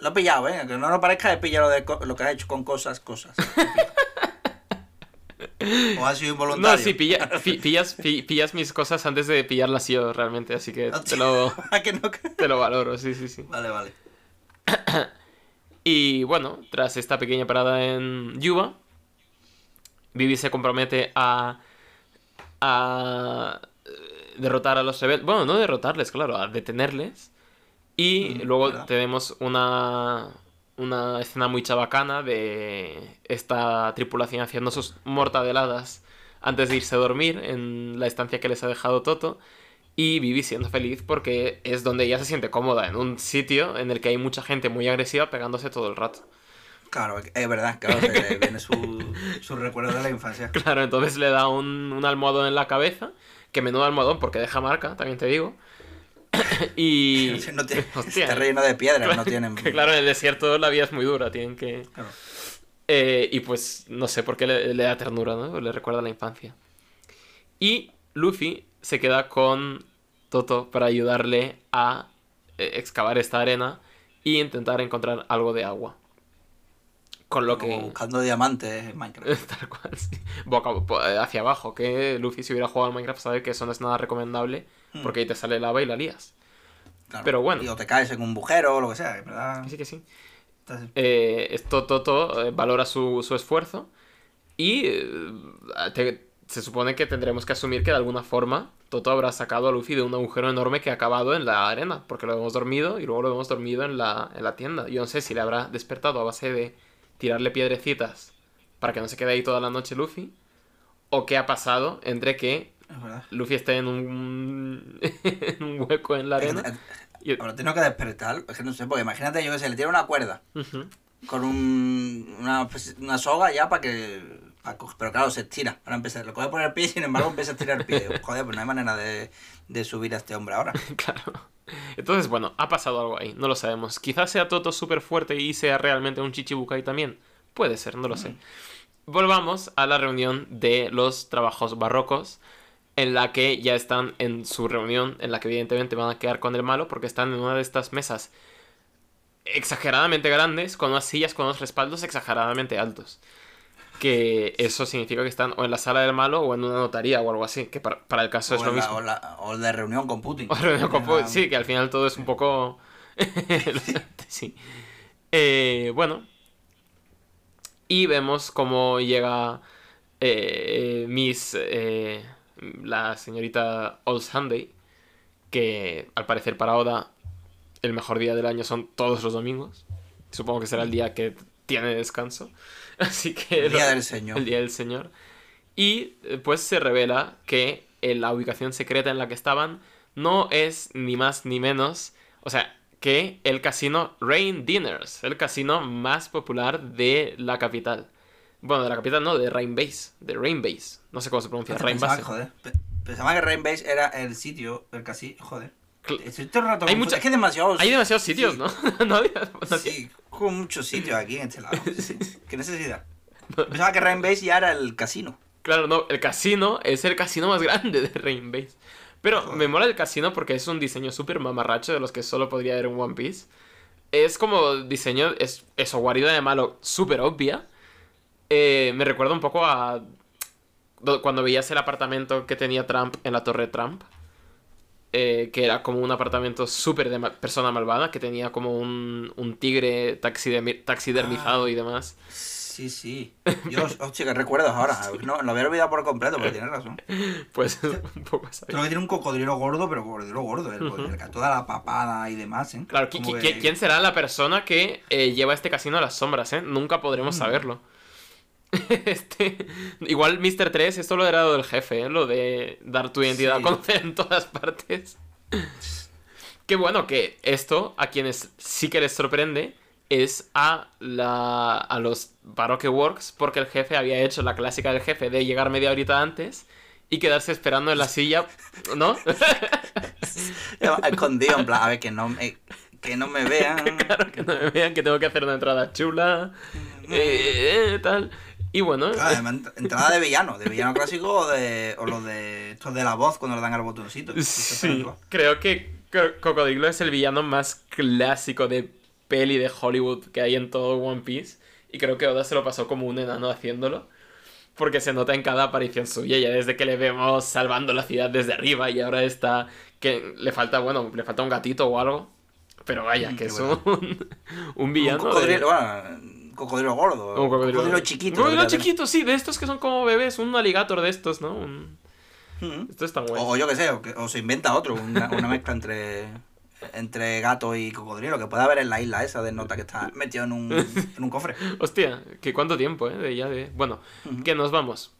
Lo he pillado, ¿eh? Que no nos parezca de pillar lo, de lo que has hecho con cosas, cosas. ¿O ha sido involuntario? No, sí, pillas, pillas mis cosas antes de pillarlas yo realmente, así que te lo, te lo valoro, sí, sí, sí. Vale, vale. y bueno, tras esta pequeña parada en Yuba, Vivi se compromete a, a derrotar a los rebeldes. Bueno, no derrotarles, claro, a detenerles. Y mm, luego tenemos una, una escena muy chabacana de esta tripulación haciendo sus mortadeladas antes de irse a dormir en la estancia que les ha dejado Toto. Y Vivi siendo feliz porque es donde ella se siente cómoda, en un sitio en el que hay mucha gente muy agresiva pegándose todo el rato. Claro, es verdad, claro, viene su, su, recuerdo de la infancia. Claro, entonces le da un, un almohadón en la cabeza, que menudo almohadón porque deja marca, también te digo. y. No está relleno de piedras, no tienen. claro, en el desierto la vida es muy dura, tienen que. Eh, y pues no sé por qué le, da ternura, ¿no? Le recuerda la infancia. Y Luffy se queda con Toto para ayudarle a eh, excavar esta arena y intentar encontrar algo de agua. Con lo que. buscando diamantes en Minecraft. Tal cual, sí. Eh, hacia abajo, que Luffy si hubiera jugado al Minecraft sabe que eso no es nada recomendable Hmm. porque ahí te sale lava y la lías. Pero bueno. Y o te caes en un bujero o lo que sea, ¿verdad? Sí que sí. Eh, esto Toto eh, valora su, esfuerzo y eh, se supone que tendremos que asumir que de alguna forma Toto habrá sacado a Luffy de un agujero enorme que ha acabado en la arena, porque lo hemos dormido y luego lo hemos dormido en la, en la tienda. Yo no sé si le habrá despertado a base de tirarle piedrecitas para que no se quede ahí toda la noche Luffy, o qué ha pasado entre que Luffy está en un, en un hueco en la arena. Ahora tengo que despertar, es que no sé, porque imagínate yo que se le tira una cuerda con un, una, pues, una, soga ya para que. pero claro, se estira. Ahora empieza, lo coge por el pie y sin embargo empieza a estirar el pie. Joder, pues no hay manera de, de subir a este hombre ahora. claro. Entonces, bueno, ha pasado algo ahí, no lo sabemos. Quizás sea Toto súper fuerte y sea realmente un Chichibukai también. Puede ser, no lo sé. Volvamos a la reunión de los trabajos barrocos en la que ya están en su reunión, en la que evidentemente van a quedar con el malo, porque están en una de estas mesas exageradamente grandes, con unas sillas con unos respaldos exageradamente altos. Que eso significa que están o en la sala del malo o en una notaría o algo así, que para, el caso es lo mismo. O, de reunión con Putin. sí, que al final todo es un poco... sí. Eh, bueno. Y vemos cómo llega eh, Miss... Eh, la señorita Old Sunday, que al parecer para Oda el mejor día del año son todos los domingos. Supongo que será el día que tiene descanso. Así que... El día del Señor. El día del Señor. Y eh, pues se revela que la ubicación secreta en la que estaban no es ni más ni menos, o sea, que el casino Rain Dinners, el casino más popular de la capital. Bueno, de la capital no, de Rainbase. De Rainbase. No sé cómo se pronuncia. Pensaba, Rainbase. joder, pe- pensaba que Rainbase era el sitio, el casino. Joder. Cl- Estoy todo el rato Hay mucha- Es que demasiados. Hay demasiados sitios, sí. ¿no? no había- Sí, con muchos sitios aquí en este lado. ¿Qué necesidad? Pensaba que Rainbase ya era el casino. Claro, no, el casino es el casino más grande de Rainbase. Pero me mola el casino porque es un diseño súper mamarracho de los que solo podría haber en One Piece. Es como diseño, es eso, guarida de malo, súper obvia. Eh, me recuerda un poco a do- cuando veías el apartamento que tenía Trump en la Torre Trump. Eh, que era como un apartamento súper de ma- persona malvada, que tenía como un, un tigre taxidermi- taxidermizado y demás. Sí, sí. Dios, hostia, que recuerdos ahora. No, lo había olvidado por completo, pero tienes razón. Pues un poco así. Creo que tiene un cocodrilo gordo, pero cocodrilo gordo. El, toda la papada y demás, ¿eh? Claro, ¿qui- Como qui- que- ¿quién será la persona que eh, lleva este casino a las sombras, eh? Nunca Mm. podremos saberlo. Este, igual Mr. 3, esto lo era del jefe, ¿eh? Lo de dar tu identidad Sí. a conocer en todas partes. Qué bueno que esto, a quienes sí que les sorprende, es a, la, a los Baroque Works, porque el jefe había hecho la clásica del jefe de llegar media horita antes y quedarse esperando en la silla, ¿no? Escondido, en plan, a ver, que no me, que no me vean. Claro, que no me vean que tengo que hacer una entrada chula. eh, eh, tal. Y bueno, ent- entrada de villano, de villano clásico o de o los de estos de la voz cuando le dan al botoncito. sí, creo que Co- Cocodrilo es el villano más clásico de peli de Hollywood que hay en todo One Piece. Y creo que Oda se lo pasó como un enano haciéndolo. Porque se nota en cada aparición suya, ya desde que le vemos salvando la ciudad desde arriba y ahora está que le falta, bueno, le falta un gatito o algo. Pero vaya, Mm, que es bueno. un, un Un villano. de- cocodrilo, bueno, un cocodrilo gordo. Un cocodrilo, chiquito. Un cocodrilo debería ser. chiquito, sí, de estos que son como bebés, un alligator de estos, ¿no? Un- Mm. Esto está bueno. O, yo qué sé, o, se inventa otro, una, una mezcla entre entre gato y cocodrilo, que puede haber en la isla esa de nota que está metido en un, en un cofre. Hostia, que cuánto tiempo, ¿eh? De ya de... Bueno, que nos vamos.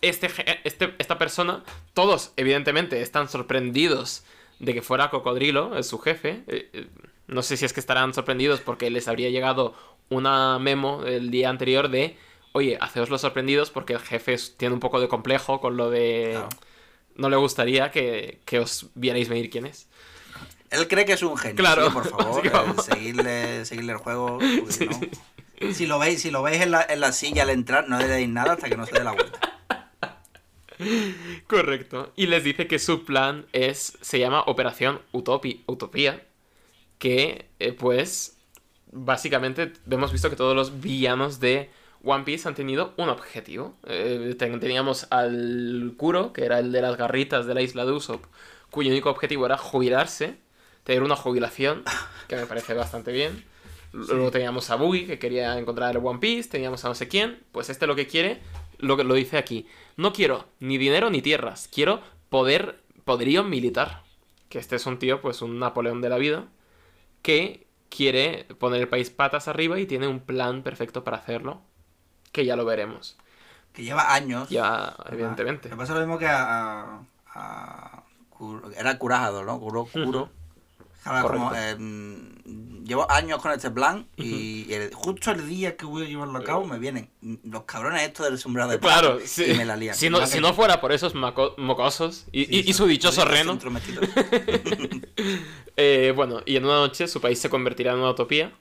Este, este, esta persona, todos evidentemente están sorprendidos de que fuera Cocodrilo, es su jefe. Eh, eh, no sé si es que estarán sorprendidos porque les habría llegado una memo el día anterior de, oye, haceos los sorprendidos porque el jefe tiene un poco de complejo con lo de... Claro. No le gustaría que, que os vierais venir quién es. Él cree que es un genio. Claro. sí, por favor, eh, seguirle, seguirle el juego. Sí, no. sí. Si lo veis, si lo veis en la, en la silla al entrar, no le deis nada hasta que no se dé la vuelta. Correcto. Y les dice que su plan es. se llama Operación Utopi- Utopía. Que, eh, pues. Básicamente, hemos visto que todos los villanos de One Piece han tenido un objetivo. Eh, ten- teníamos al Kuro, que era el de las garritas de la isla de Usopp, cuyo único objetivo era jubilarse, tener una jubilación, que me parece bastante bien. Luego teníamos a Buggy, que quería encontrar el One Piece, teníamos a no sé quién. Pues este lo que quiere, lo, que- lo dice aquí. No quiero ni dinero ni tierras, quiero poder, poderío militar. Que este es un tío, pues un Napoleón de la vida, que quiere poner el país patas arriba y tiene un plan perfecto para hacerlo. Que ya lo veremos. Que lleva años. Ya, evidentemente. Me pasa lo mismo que a. a, a era Kurahado, ¿no? Kuro. Kuro. Ahora, como, Correcto. eh, llevo años con este plan y, el- justo el día que voy a llevarlo a cabo me vienen los cabrones estos del sombrero de Claro, sí. y me la lían. Si no, si no fuera por esos mocosos y, y- y su dichoso reno, Eh, bueno, y en una noche su país se convertirá en una utopía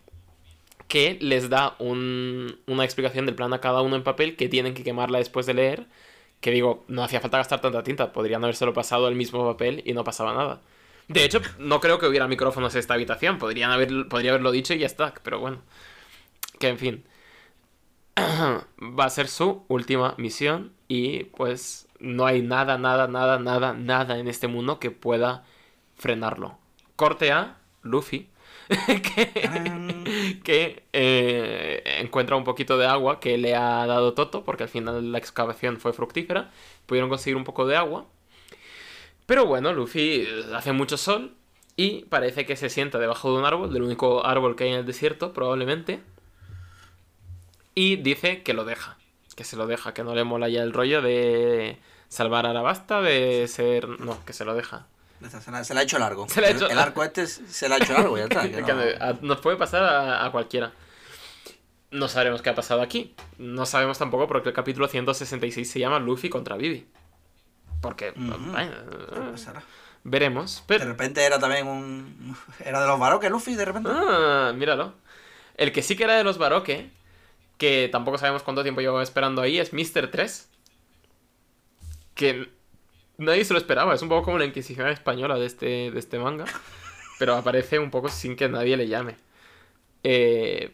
que les da un- una explicación del plan a cada uno en papel que tienen que quemarla después de leer. Que digo, no hacía falta gastar tanta tinta, podrían habérselo pasado el mismo papel y no pasaba nada. De hecho, no creo que hubiera micrófonos en esta habitación, podrían haber, podría haberlo dicho y ya está, pero bueno. Que en fin. Va a ser su última misión y pues no hay nada, nada, nada, nada, nada en este mundo que pueda frenarlo. Corte a Luffy, que, que, eh, encuentra un poquito de agua que le ha dado Toto, porque al final la excavación fue fructífera, pudieron conseguir un poco de agua. Pero bueno, Luffy eh, hace mucho sol y parece que se sienta debajo de un árbol, del único árbol que hay en el desierto, probablemente. Y dice que lo deja, que se lo deja, que no le mola ya el rollo de salvar a Arabasta, de ser... No, que se lo deja. Se la, se la ha hecho largo. Se la ha El- hecho- El, arco este se la ha hecho largo, ya está. no- nos puede pasar a, a cualquiera. no sabremos qué ha pasado aquí. No sabemos tampoco por qué el capítulo 166 se llama Luffy contra Vivi. Porque, bueno, veremos. De repente era también un... Era de los Baroque, Luffy, de repente. Ah, míralo. El que sí que era de los Baroque, que tampoco sabemos cuánto tiempo llevo esperando ahí, es Mr. 3. Que nadie se lo esperaba. Es un poco como la Inquisición española de este, de este manga. Pero aparece un poco sin que nadie le llame. Eh,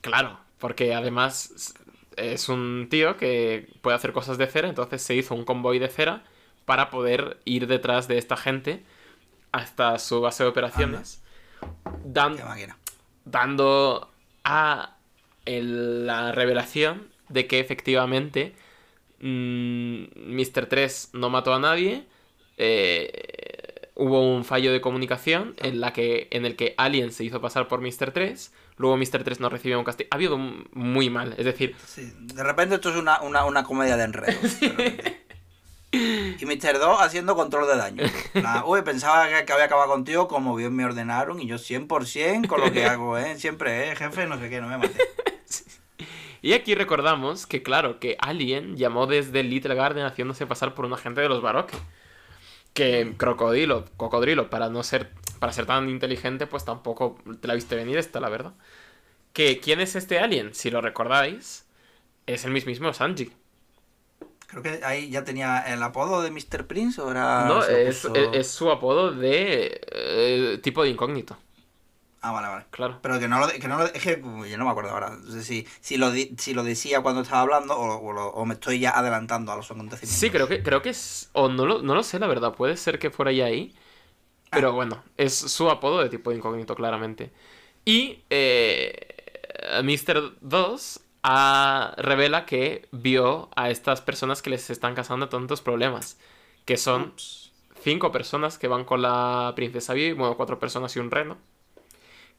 claro, porque además es un tío que puede hacer cosas de cera, entonces se hizo un convoy de cera para poder ir detrás de esta gente hasta su base de operaciones, dando a la revelación de que efectivamente Mr. Mm, 3 no mató a nadie. Eh, hubo un fallo de comunicación en, la que, en el que Alien se hizo pasar por Mr. 3. Luego Mr. 3 no recibió un castigo. Ha habido muy mal, es decir... de repente esto es una, comedia de enredos. y Mr. 2 haciendo control de daño. uy, pensaba que, había acabado contigo como bien me ordenaron y yo 100% con lo que hago, ¿eh? Siempre, ¿eh? Jefe, no sé qué, no me maté. Y aquí recordamos que, claro, que Alien llamó desde Little Garden haciéndose pasar por un agente de los Baroque. Que Crocodilo, Cocodrilo, para no ser, para ser tan inteligente, pues tampoco te la viste venir esta, la verdad. Que, ¿quién es este Alien? Si lo recordáis, es el mismísimo Sanji. Creo que ahí ya tenía el apodo de Mr. Prince o era... No, es, su apodo de eh, tipo de incógnito. Ah, vale, vale. Claro. Pero que no lo, que no lo, es que yo no me acuerdo ahora. No sé si, si, lo, si lo decía cuando estaba hablando o, o, me estoy ya adelantando a los acontecimientos. Sí, creo que, creo que es. O no lo, no lo sé, la verdad. Puede ser que fuera ya ahí. Pero ah. bueno, es su apodo de tipo incógnito, claramente. Y eh, Mr. 2 revela que vio a estas personas que les están causando tantos problemas. Que son cinco personas que van con la princesa Vivi, bueno, cuatro personas y un reno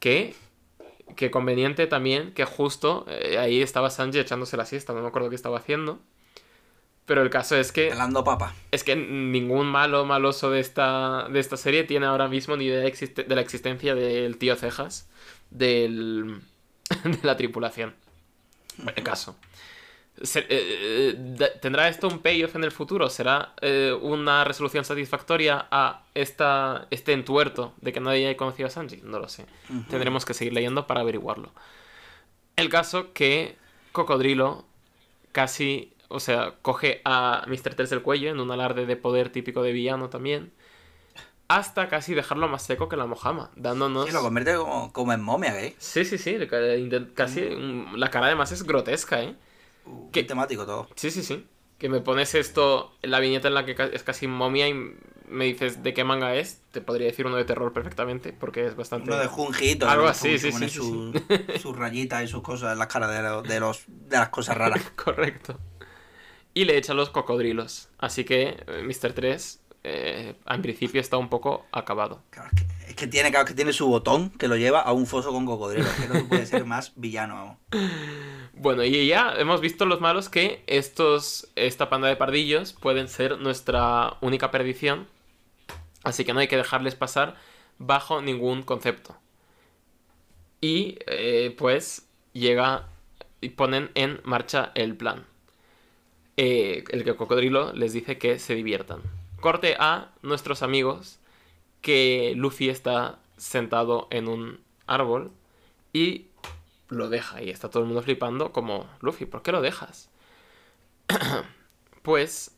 que, que conveniente también que justo eh, ahí estaba Sanji echándose la siesta, no me acuerdo qué estaba haciendo. Pero el caso es que. Pelando papa. Es que ningún malo maloso de esta, de esta serie tiene ahora mismo ni idea de, de la existencia del tío Cejas del, de la tripulación. El caso. Eh, eh, ¿Tendrá esto un payoff en el futuro? ¿Será eh, una resolución satisfactoria a esta, este entuerto de que nadie haya conocido a Sanji? No lo sé. Tendremos que seguir leyendo para averiguarlo. El caso que Cocodrilo casi, o sea, coge a Mr. Tels del cuello en un alarde de poder típico de villano también. Hasta casi dejarlo más seco que la mojama, dándonos... Sí, lo convierte como, en momia, ¿eh? Sí, sí, sí, casi... La cara además es grotesca, ¿eh? Qué temático todo. Sí, sí, sí. Que me pones esto, la viñeta en la que es casi momia y me dices de qué manga es, te podría decir uno de terror perfectamente, porque es bastante... Uno de Junjito. Algo así, sí, sí, Sus su rayitas y sus cosas en la cara de, de, los, de las cosas raras. Correcto. Y le echa los cocodrilos. Así que eh, Mr. 3, eh, en principio, está un poco acabado. es, que, tiene, que tiene su botón que lo lleva a un foso con cocodrilos. Que no puede ser más villano. Bueno, y ya hemos visto los malos que estos, esta panda de pardillos pueden ser nuestra única perdición. Así que no hay que dejarles pasar bajo ningún concepto. Y eh, pues llega y ponen en marcha el plan. Eh, el que cocodrilo les dice que se diviertan. Corte a nuestros amigos que Luffy está sentado en un árbol y lo deja y está todo el mundo flipando como, Luffy, ¿por qué lo dejas? pues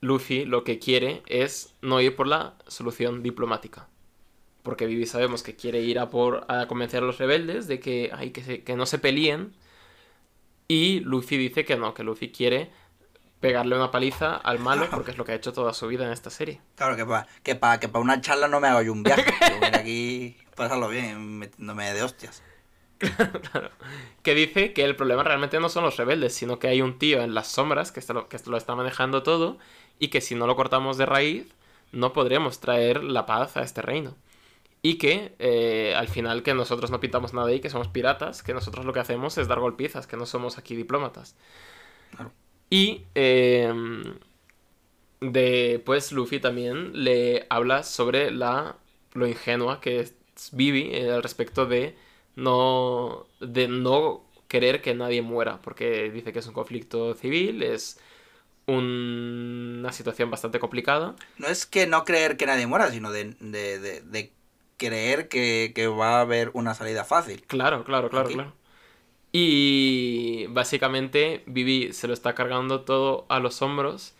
Luffy lo que quiere es no ir por la solución diplomática. Porque Vivi sabemos que quiere ir a por a convencer a los rebeldes de que, hay que, que no se peleen. Y Luffy dice que no, que Luffy quiere pegarle una paliza al malo porque es lo que ha hecho toda su vida en esta serie. Claro, que para que para que una charla no me haga yo un viaje. yo aquí pasarlo bien, metiéndome de hostias. Claro, Que dice que el problema realmente no son los rebeldes, sino que hay un tío en las sombras que lo, que lo está manejando todo y que si no lo cortamos de raíz no podremos traer la paz a este reino. Y que eh, al final que nosotros no pintamos nada ahí, que somos piratas, que nosotros lo que hacemos es dar golpizas, que no somos aquí diplomatas. Y eh, de pues Luffy también le habla sobre la lo ingenua que es Vivi eh, al respecto de no, de no querer que nadie muera, porque dice que es un conflicto civil, es una situación bastante complicada. No es que no creer que nadie muera, sino de, de, creer que, va a haber una salida fácil. Claro, claro, claro, claro. Y básicamente Vivi se lo está cargando todo a los hombros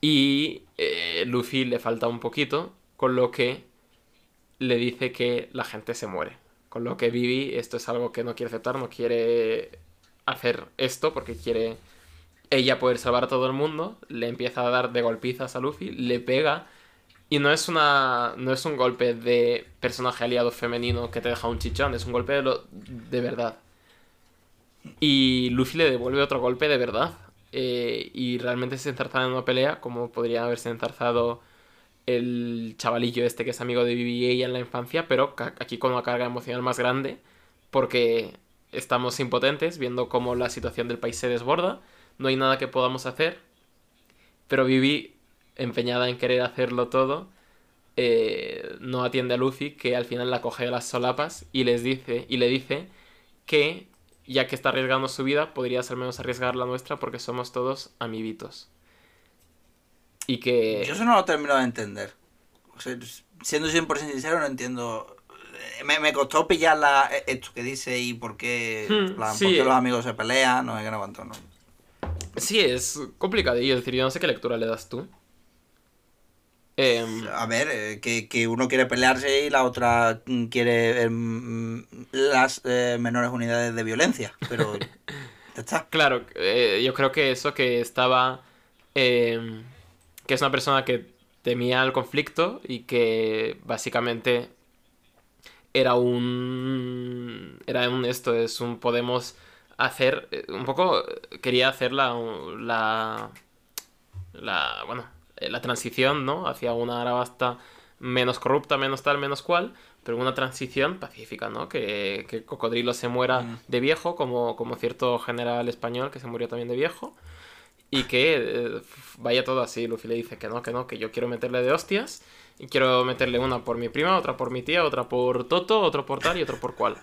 y eh, Luffy le falta un poquito, con lo que le dice que la gente se muere. Con lo que Vivi esto es algo que no quiere aceptar, no quiere hacer esto porque quiere ella poder salvar a todo el mundo. Le empieza a dar de golpizas a Luffy, le pega. Y no es una. no es un golpe de personaje aliado femenino que te deja un chichón, es un golpe de, lo, de verdad. Y Luffy le devuelve otro golpe de verdad. Eh, y realmente se enzarzan en una pelea como podría haberse enzarzado el chavalillo este que es amigo de Vivi y ella en la infancia, pero aquí con una carga emocional más grande, porque estamos impotentes viendo cómo la situación del país se desborda, no hay nada que podamos hacer, pero Vivi, empeñada en querer hacerlo todo, eh, no atiende a Luffy, que al final la coge de las solapas y les dice, y le dice que ya que está arriesgando su vida, podría ser menos arriesgar la nuestra porque somos todos amiguitos. Y que... Yo eso no lo termino de entender. siendo 100% sincero, no entiendo... Me, me costó pillar la, esto que dice y por qué, hmm, los amigos se pelean, no sé qué no aguanto, no. Sí, es complicadillo. Es decir, yo no sé qué lectura le das tú. Em, a ver, eh, que, uno quiere pelearse y la otra quiere em, las eh, menores unidades de violencia, pero está. Claro, eh, yo creo que eso que estaba... Em, que es una persona que temía el conflicto y que básicamente era un... Era un esto, es un podemos hacer... Un poco quería hacer la... la, la bueno, eh, la transición, ¿no? Hacia una Arabasta menos corrupta, menos tal, menos cual, pero una transición pacífica, ¿no? Que, que Cocodrilo se muera mm. de viejo, como, como cierto general español que se murió también de viejo, y que eh, vaya todo así. Luffy le dice que no, que no, que yo quiero meterle de hostias, y quiero meterle una por mi prima, otra por mi tía, otra por Toto, otro por tal y otro por cual.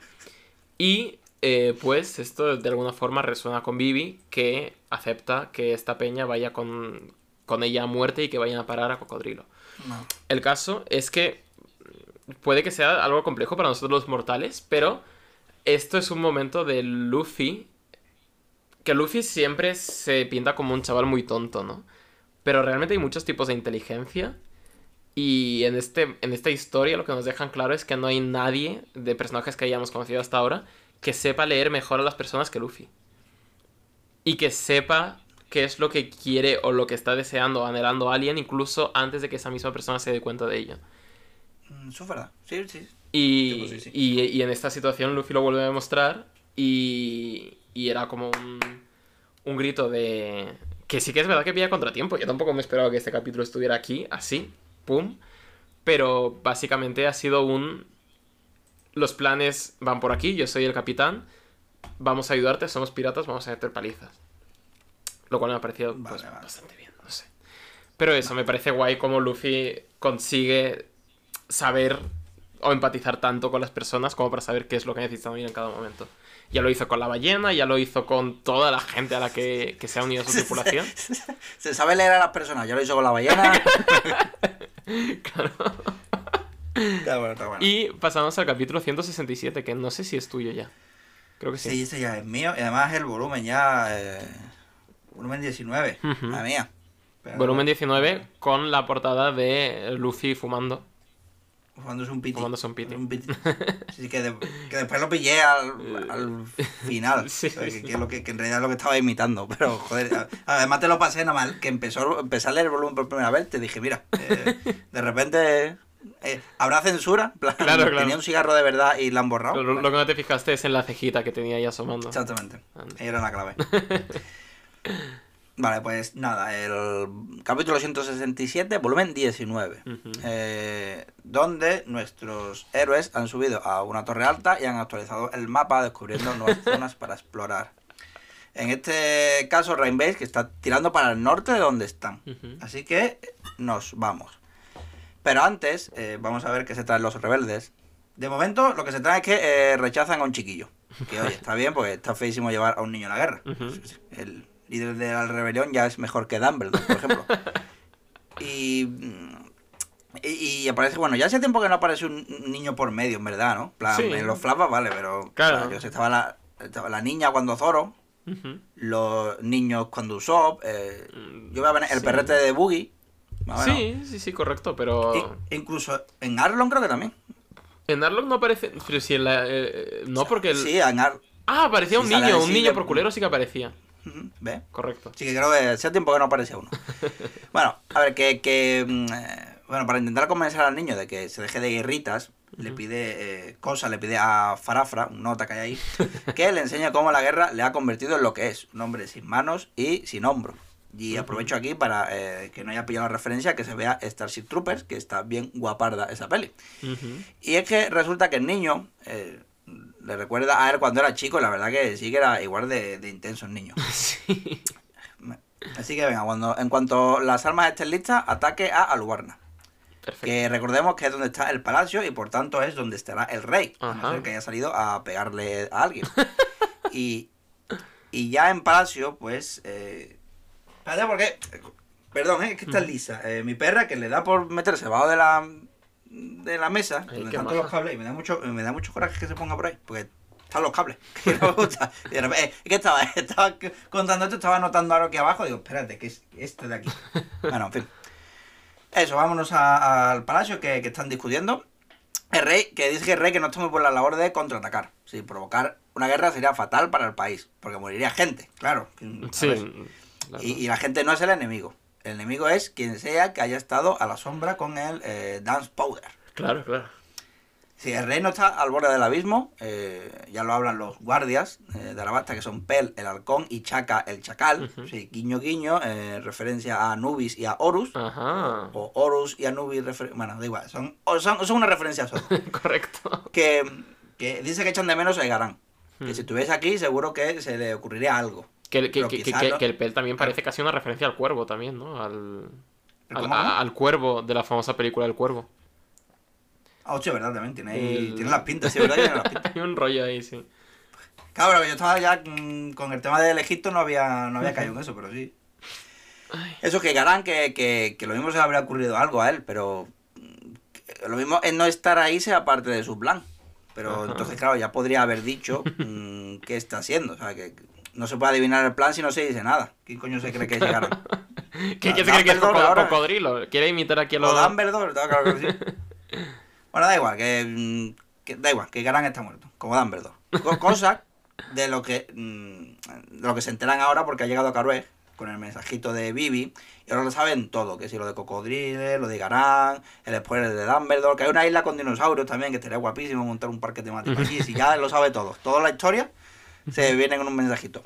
Y eh, pues esto de alguna forma resuena con Vivi, que acepta que esta peña vaya con, con ella a muerte y que vayan a parar a Cocodrilo. El caso es que puede que sea algo complejo para nosotros los mortales, pero esto es un momento de Luffy que Luffy siempre se pinta como un chaval muy tonto, ¿no? Pero realmente hay muchos tipos de inteligencia y en, este, en esta historia lo que nos dejan claro es que no hay nadie de personajes que hayamos conocido hasta ahora que sepa leer mejor a las personas que Luffy. Y que sepa qué es lo que quiere o lo que está deseando o anhelando alguien, incluso antes de que esa misma persona se dé cuenta de ello. Mm, eso es verdad, sí, sí. Y, Y, en esta situación Luffy lo vuelve a demostrar y, y era como un, un grito de... Que sí que es verdad que pilla contratiempo. Yo tampoco me esperaba que este capítulo estuviera aquí, así, pum. Pero básicamente ha sido un... Los planes van por aquí, yo soy el capitán. Vamos a ayudarte, somos piratas, vamos a meter palizas. Lo cual me ha parecido pues, bastante bien, no sé. Pero eso, me parece guay como Luffy consigue saber o empatizar tanto con las personas como para saber qué es lo que necesitan en cada momento. Ya lo hizo con la ballena, ya lo hizo con toda la gente a la que, se ha unido a su tripulación. Se, sabe leer a las personas, ya lo hizo con la ballena. claro. Está bueno, está bueno. Y pasamos al capítulo 167, que no sé si es tuyo ya. Creo que sí. Sí, ese ya es mío. Y además el volumen ya... Eh, Volumen 19, la mía. Volumen 19 con la portada de Luffy fumando. Fumándose un piti. Fumándose un piti. Un piti. Sí, que, que, después lo pillé al, al final. sí, sí, que, lo que, en realidad es lo que estaba imitando. Pero, joder, además te lo pasé nada mal. Que empezó, empecé a leer el volumen por primera vez. Te dije, mira, eh, de repente eh, ¿Habrá censura? Claro, claro. Tenía un cigarro de verdad y la han borrado. Lo, lo, que no te fijaste es en la cejita que tenía ahí asomando. Exactamente. Ahí era la clave. Vale, pues nada, el capítulo 167, volumen 19, eh, donde nuestros héroes han subido a una torre alta y han actualizado el mapa descubriendo nuevas zonas para explorar. En este caso, Rainbase, que está tirando para el norte de donde están. Así que nos vamos. Pero antes, eh, vamos a ver qué se traen los rebeldes. De momento, lo que se trae es que eh, rechazan a un chiquillo. Que oye, está bien porque está feísimo llevar a un niño a la guerra. El líder de la rebelión ya es mejor que Dumbledore, por ejemplo. y, y, aparece, bueno, ya hace tiempo que no aparece un niño por medio, en verdad, ¿no? Plan, En los flashbacks, vale, pero. Claro. yo sé, estaba la, estaba la niña cuando Zoro. Los niños cuando Usopp. Eh, yo voy a ver el perrete de Boogie. Sí, sí, sí, correcto, pero. incluso en Arlon creo que también. En Arlon no aparece. Pero si en la. Eh, no, porque. El... Sí, en Arlon. Ah, aparecía un niño, un niño por culero sí que aparecía. ¿Ve? Correcto. Sí, que creo que hacía tiempo que no aparecía uno. bueno, a ver, que. que mm, eh, bueno, para intentar convencer al niño de que se deje de guerritas, le pide eh, cosas, le pide a Farafra, un nota que hay ahí, que le enseñe cómo la guerra le ha convertido en lo que es, un hombre sin manos y sin hombro. Y aprovecho aquí para eh, que no haya pillado la referencia, que se vea Starship Troopers, que está bien guaparda esa peli. Y es que resulta que el niño eh, le recuerda a él cuando era chico, la verdad que sí que era igual de, intenso el niño. Así que venga, cuando, en cuanto las armas estén listas, ataque a Alubarna. Que recordemos que es donde está el palacio y por tanto es donde estará el rey. que haya salido a pegarle a alguien. y, y ya en palacio, pues. Eh, espérate, porque. Perdón, eh, es que está lisa. Eh, mi perra que le da por meterse debajo de la de la mesa, donde están todos los cables, y me da mucho, me da mucho coraje que se ponga por ahí, porque están los cables, que no me gusta. es que estaba, estaba contando esto, estaba notando algo aquí abajo, digo, espérate, que es este de aquí. Bueno, en fin. Eso, vámonos al palacio que, están discutiendo. El rey, que dice que el rey que no está muy por la labor de contraatacar. Si provocar una guerra sería fatal para el país, porque moriría gente, claro. Sí. Y, la gente no es el enemigo. El enemigo es quien sea que haya estado a la sombra con el eh, Dance Powder. Claro, claro. Si el reino está al borde del abismo, eh, ya lo hablan los guardias eh, de Arabasta, que son Pel, el halcón, y Chaca, el chacal. sí, guiño, guiño, eh, referencia a Anubis y a Horus. Ajá. O Horus y Anubis, bueno, da igual, son, son, son una referencia solo. Correcto. Que, que, dice que echan de menos a Egarán. Que si estuviese aquí, seguro que se le ocurriría algo. Que, que, que, el Pel también parece casi una referencia al cuervo también, ¿no? Al, al, al cuervo de la famosa película El Cuervo. Ah, ocho, ¿verdad? También tiene, ahí, tiene las pintas, sí, ¿verdad? Tiene las pintas. Hay un rollo ahí, sí. Claro, yo estaba ya con el tema del Egipto, no había, no había caído en eso, pero sí. Eso que Garán, que, que, que, lo mismo se le habría ocurrido algo a él, pero lo mismo es no estar ahí sea parte de su plan. Pero entonces, claro, ya podría haber dicho mm, qué está haciendo. O sea, que no se puede adivinar el plan si no se dice nada. ¿Quién coño se cree que es Garán? ¿Qué, se cree que es cocodrilo? ¿Quiere imitar aquí a los... O Dumbledore, claro que sí. Bueno, da igual, que, da igual, que Garán está muerto, como Dumbledore. Cosa de lo que mm, de lo que se enteran ahora porque ha llegado a Carué con el mensajito de Vivi y ahora lo saben todo, que si lo de Cocodrile, lo de Garán, el spoiler de Dumbledore, que hay una isla con dinosaurios también, que estaría guapísimo montar un parque temático allí, si ya lo sabe todo. Toda la historia se viene con un mensajito.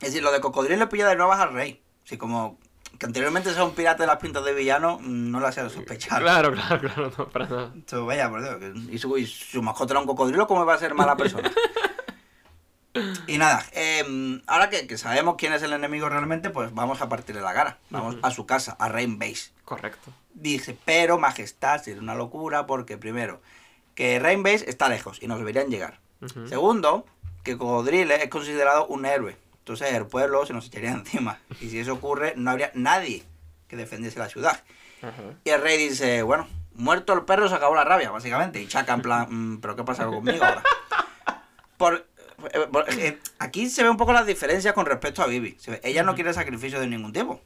Es decir, lo de Cocodrile pilla de nuevas al rey. Así como que anteriormente sea un pirata de las pintas de villano, mm, no lo hacía sospechar. Claro, claro, claro, no, para nada. vaya, por Dios, y su, y su mascota era un cocodrilo, ¿cómo va a ser mala persona? y nada, em, ahora que, sabemos quién es el enemigo realmente, pues vamos a partirle la cara. Vamos a su casa, a Rain Base. Correcto. Dice, pero majestad, es una locura, porque primero, que Rain Base está lejos y nos deberían llegar. Segundo, que Cocodrile es considerado un héroe. Entonces el pueblo se nos echaría encima. Y si eso ocurre, no habría nadie que defendiese la ciudad. Y el rey dice, bueno, muerto el perro se acabó la rabia, básicamente. Y Chaca en plan, mm, pero ¿qué pasa conmigo ahora? Por, eh, eh, aquí se ve un poco las diferencias con respecto a Vivi. Ella no quiere sacrificio de ningún tipo,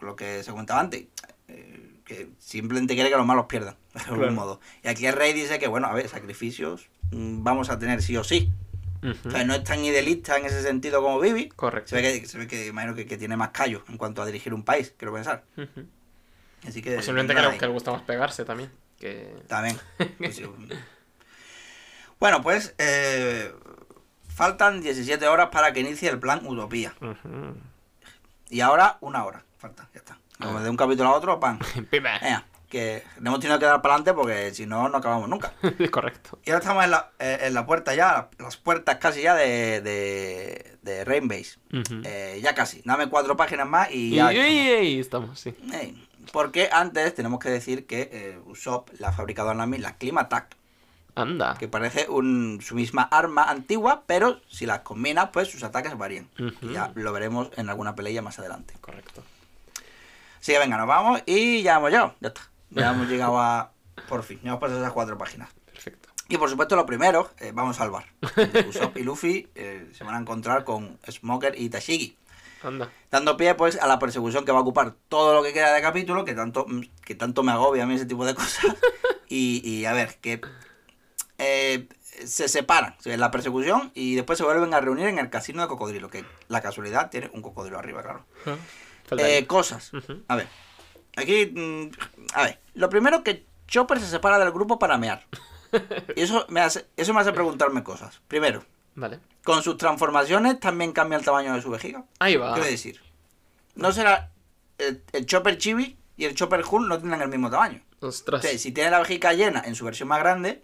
lo, que se comentaba antes. Eh, que simplemente quiere que los malos pierdan, de algún modo. Y aquí el rey dice que, bueno, a ver, sacrificios mm, vamos a tener sí o sí. O sea, no es tan idealista en ese sentido como Vivi. Correcto. Se ve que, se ve que imagino que, que, tiene más callo en cuanto a dirigir un país, quiero pensar. Así que. Posiblemente que, que, le gusta más pegarse también. Que... También. Pues bueno, pues eh, faltan 17 horas para que inicie el plan Utopía. Y ahora una hora. Falta, ya está. Como ah. de un capítulo a otro, pan. que hemos tenido que dar para adelante porque si no, no acabamos nunca. Correcto. Y ahora estamos en la, eh, en la puerta ya, las puertas casi ya de, de, de Rainbase. Eh, ya casi. Dame cuatro páginas más y ya. Y, estamos. sí. porque antes tenemos que decir que eh, Usopp la ha fabricado en la, la Climatac. Anda. Que parece un, su misma arma antigua, pero si las combinas, pues sus ataques varían. Y ya lo veremos en alguna pelea más adelante. Correcto. Así que venga, nos vamos y ya hemos llegado. Ya está. Ya hemos llegado a. Por fin, ya hemos pasado esas cuatro páginas. Perfecto. Y por supuesto, lo primero, eh, vamos al bar. Usopp y Luffy eh, se van a encontrar con Smoker y Tashigi. Anda. Dando pie pues a la persecución que va a ocupar todo lo que queda de capítulo, que tanto, que tanto me agobia a mí ese tipo de cosas. Y, y a ver, que eh, se separan en la persecución y después se vuelven a reunir en el casino de cocodrilo, que la casualidad tiene un cocodrilo arriba, claro. Eh, ahí. cosas. A ver. Aquí. mm, A ver. Lo primero que Chopper se separa del grupo para mear. Y eso me hace, eso me hace preguntarme cosas. Primero, Vale. con sus transformaciones también cambia el tamaño de su vejiga. Ahí va. Quiero decir, no será. El, el Chopper Chibi y el Chopper Hull no tendrán el mismo tamaño. Ostras. Si tiene la vejiga llena en su versión más grande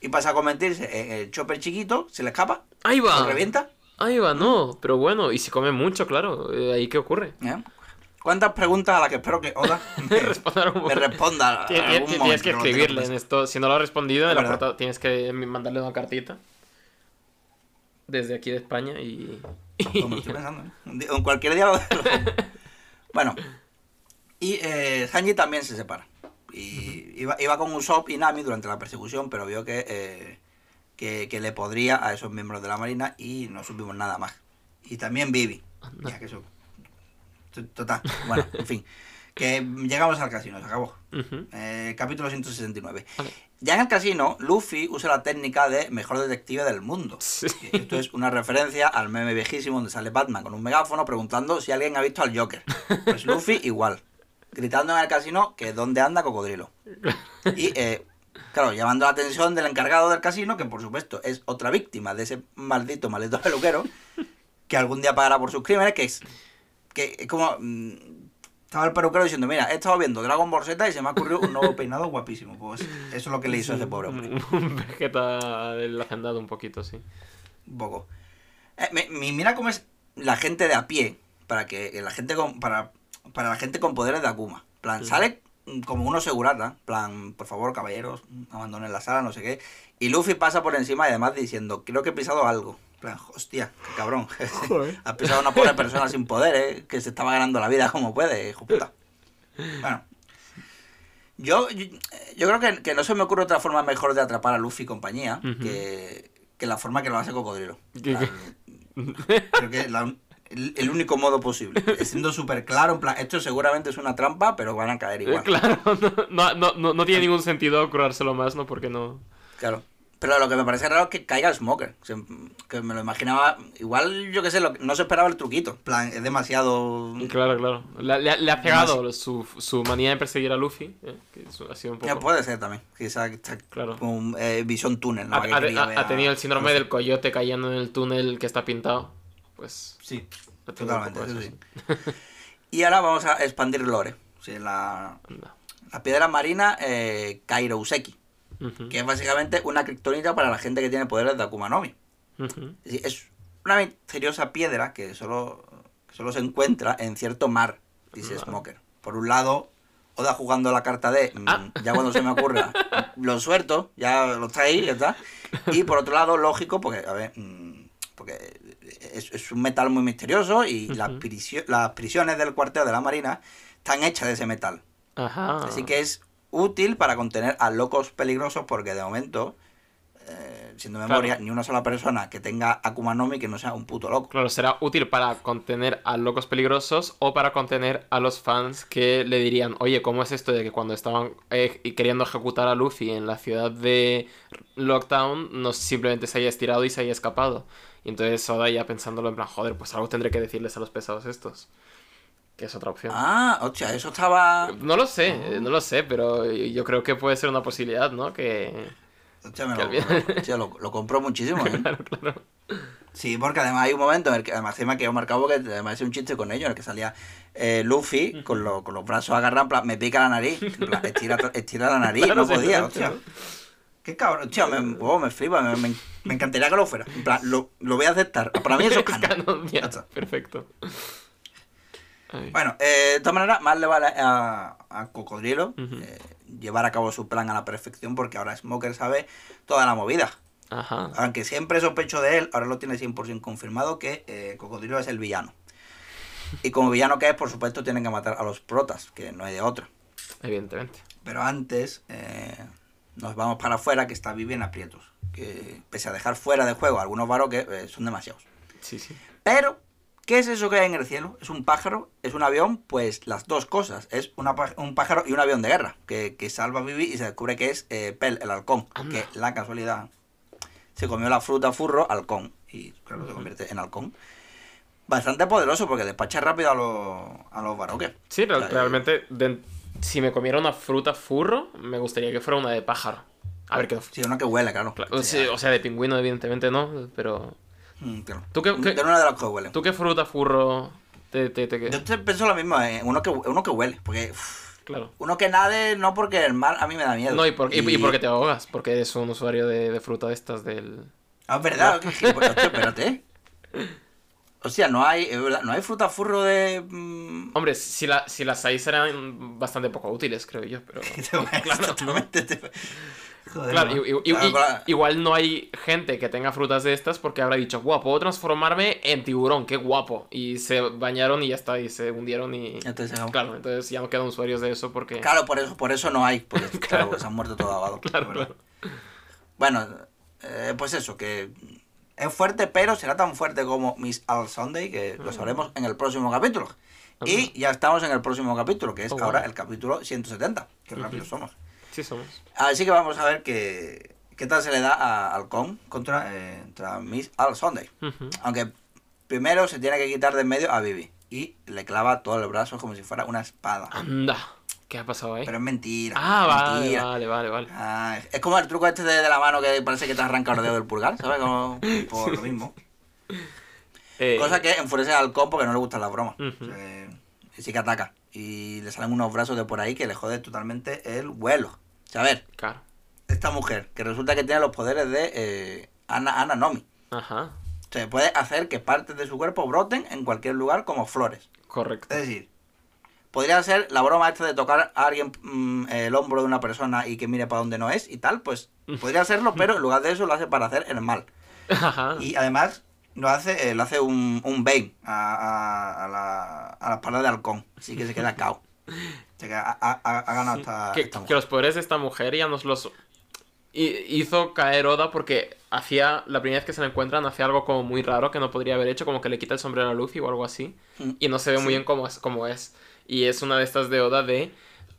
y pasa a convertirse en el Chopper chiquito, se le escapa, Ahí va. lo revienta. Ahí va, no. Pero bueno, y si come mucho, claro. eh, ¿Ahí qué ocurre? ¿eh? ¿Cuántas preguntas a las que espero que Oda me, me responda? Tienes momento, que escribirle en esto. Si no lo ha respondido, en tienes que mandarle una cartita. Desde aquí de España y. Como estoy pensando, ¿eh? En cualquier día lo. Bueno. Y eh, Sanji también se separa. Y iba, iba con Usopp y Nami durante la persecución, pero vio que, eh, que, que le podría a esos miembros de la Marina y no supimos nada más. Y también Vivi. Ya que eso... Total. Bueno, en fin. Que llegamos al casino, se acabó. Ujú. Eh, capítulo 169. Vale. Ya en el casino, Luffy usa la técnica de mejor detective del mundo. Sí. Esto es una referencia al meme viejísimo donde sale Batman con un megáfono preguntando si alguien ha visto al Joker. Pues Luffy igual, gritando en el casino que dónde anda Cocodrilo. Y, eh, claro, llamando la atención del encargado del casino, que por supuesto es otra víctima de ese maldito, maldito peluquero, que algún día pagará por sus crímenes, que es, que es como... mm, estaba el peluquero diciendo, mira, he estado viendo Dragon Ball Z y se me ha ocurrido un nuevo peinado guapísimo. Pues eso es lo que le hizo a ese pobre hombre. Un Vegeta del hacendado un poquito, sí. Un poco. Eh, me- mira cómo es la gente de a pie para que la gente con, para, para la gente con poderes de Akuma. En plan, Sí. sale como uno segurata, en plan, por favor, caballeros, abandonen la sala, no sé qué. Y Luffy pasa por encima y además diciendo, creo que he pisado algo. Plan, hostia, qué cabrón. Joder. Has pisado una pobre persona sin poderes que se estaba ganando la vida como puede, hijo puta. Bueno. Yo, yo, yo creo que, que no se me ocurre otra forma mejor de atrapar a Luffy y compañía Ujú. que, que la forma que lo hace Cocodrilo. ¿Qué- qué? Creo que la- el, el único modo posible. Siendo súper claro, en plan, esto seguramente es una trampa, pero van a caer Eh, igual. Claro, no, no, no, no tiene ningún sentido curárselo más, ¿no? Porque no. Claro. Pero lo que me parece raro es que caiga el Smoker. Que me lo imaginaba. Igual, yo qué sé, no se esperaba el truquito. Plan, es demasiado. Claro, claro. Le, le ha- le ha pegado su, su manía de perseguir a Luffy, ¿eh? que ha sido un Ya poco. puede ser también. Quizá está Claro. como un, eh, visión túnel. ¿no? Ha, ha- ha- tenido el síndrome del coyote cayendo en el túnel que está pintado. Pues. Sí, totalmente. eso sí. Y ahora vamos a expandir lore. Sí, la, Anda. la piedra marina eh, Que es básicamente una kriptonita para la gente que tiene poderes de Akuma no Mi. Es decir, es una misteriosa piedra que solo, que solo se encuentra en cierto mar, dice Vale. Smoker. Por un lado, Oda jugando la carta de, mm, Ah. ya cuando se me ocurra, lo suelto, ya lo está ahí, ya está. Y por otro lado, lógico, porque, a ver, mm, porque es, es un metal muy misterioso y las, Ujú. prisio- las prisiones del cuartel de la Marina están hechas de ese metal. Ajá. Así que es útil para contener a locos peligrosos porque de momento, eh, siendo memoria, Claro. ni una sola persona que tenga Akuma no Mi que no sea un puto loco. Claro, será útil para contener a locos peligrosos o para contener a los fans que le dirían, oye, ¿cómo es esto de que cuando estaban eh, queriendo ejecutar a Luffy en la ciudad de Lockdown, no simplemente se haya estirado y se haya escapado? Y entonces Oda ya pensándolo en plan, joder, pues algo tendré que decirles a los pesados estos. Que es otra opción. Ah, hostia, eso estaba... No lo sé, eh, no lo sé, pero yo creo que puede ser una posibilidad, ¿no? Que... Hostia, me Que lo, hostia, lo, lo compró muchísimo, ¿eh? Claro, claro. Sí, porque además hay un momento en el que además me ha quedado marcado que además es un chiste con ellos, en el que salía eh, Luffy con, lo- con los brazos agarrados, en plan, me pica la nariz, en plan, estira, estira la nariz, Claro, no podía, simplemente, hostia. Qué cabrón, hostia, me, oh, me flipa, me, me- me encantaría que lo fuera. En plan, lo, lo voy a aceptar. Para mí eso es canon. canon, ya, Ya Bueno, eh, de todas maneras, más le vale a, a Cocodrilo eh, llevar a cabo su plan a la perfección porque ahora Smoker sabe toda la movida. Ajá. Aunque siempre sospecho de él, ahora lo tiene 100% confirmado que eh, Cocodrilo es el villano. Y como villano que es, por supuesto, tienen que matar a los protas, que no hay de otro. Evidentemente. Pero antes nos vamos para afuera, que está bien aprietos. Que pese a dejar fuera de juego algunos varos que son demasiados. Sí, sí. Pero ¿Qué es eso que hay en el cielo? ¿Es un pájaro? ¿Es un avión? Pues las dos cosas. Es un pájaro y un avión de guerra que, salva a Vivi y se descubre que es eh, Pel, el halcón. Que la casualidad se comió la fruta furro halcón y claro, se convierte en halcón. Bastante poderoso porque despacha rápido a los, a los baroques. Sí, pero realmente si me comiera una fruta furro, me gustaría que fuera una de pájaro. A ver qué. Sí, una que huele, claro. o sea, de pingüino, evidentemente no, pero. Mm, ¿Tú qué, de una de las que. ¿Tú qué fruta furro te, te, te Yo te pienso lo mismo, eh, uno, que, uno que huele, porque... claro. Uno que nade, no porque el mar a mí me da miedo. No, y, y... porque te ahogas, porque eres un usuario de, de fruta de estas del... Ah, verdad, espérate. O sea, no hay, no hay fruta furro de... Mm, Hombre, si, la, si las hay serán bastante poco útiles, creo yo, pero... claro, claro, igual no hay gente que tenga frutas de estas porque habrá dicho, guau, puedo transformarme en tiburón, qué guapo. Y se bañaron y ya está, y se hundieron y... Entonces, claro, entonces ya no quedan usuarios de eso porque... Claro, por eso, por eso no hay, porque claro, se han muerto todos abajo. Claro, Bueno, eh, pues eso, que es fuerte, pero será tan fuerte como Miss All Sunday, que lo sabremos en el próximo capítulo. Y ya estamos en el próximo capítulo, que es oh, ahora el capítulo 170. Qué rápido somos. Sí somos. Así que vamos a ver qué, qué tal se le da a Halcón contra, eh, contra Miss Al Sunday. Aunque primero se tiene que quitar de en medio a Vivi. Y le clava todo el brazo como si fuera una espada. Anda. ¿Qué ha pasado ahí? Pero es mentira. Ah, vale, vale, vale, vale. Ah, es como el truco este de, la mano que parece que te arranca el dedo del pulgar, ¿sabes? Como por lo mismo. Eh, Cosa que enfurece al halcón porque no le gustan las bromas. y sí que ataca. Y le salen unos brazos de por ahí que le jode totalmente el vuelo. A ver, claro. esta mujer, que resulta que tiene los poderes de eh, Ana, Nomi. Ajá. Se puede hacer que partes de su cuerpo broten en cualquier lugar como flores. Correcto. Es decir, podría ser la broma esta de tocar a alguien mm, el hombro de una persona y que mire para donde no es y tal, pues podría hacerlo, pero en lugar de eso lo hace para hacer el mal. Ajá. Y además lo hace, eh, hace un, un Bane a, a, la, a la espalda de halcón, así que se queda cao ha, ganado esta, que, que, los poderes de esta mujer ya nos los hizo caer Oda porque hacía, la primera vez que se la encuentran, hacía algo como muy raro que no podría haber hecho, como que le quita el sombrero a Luffy o algo así. Mm. Y no se ve muy bien cómo es, cómo es. Y es una de estas de Oda de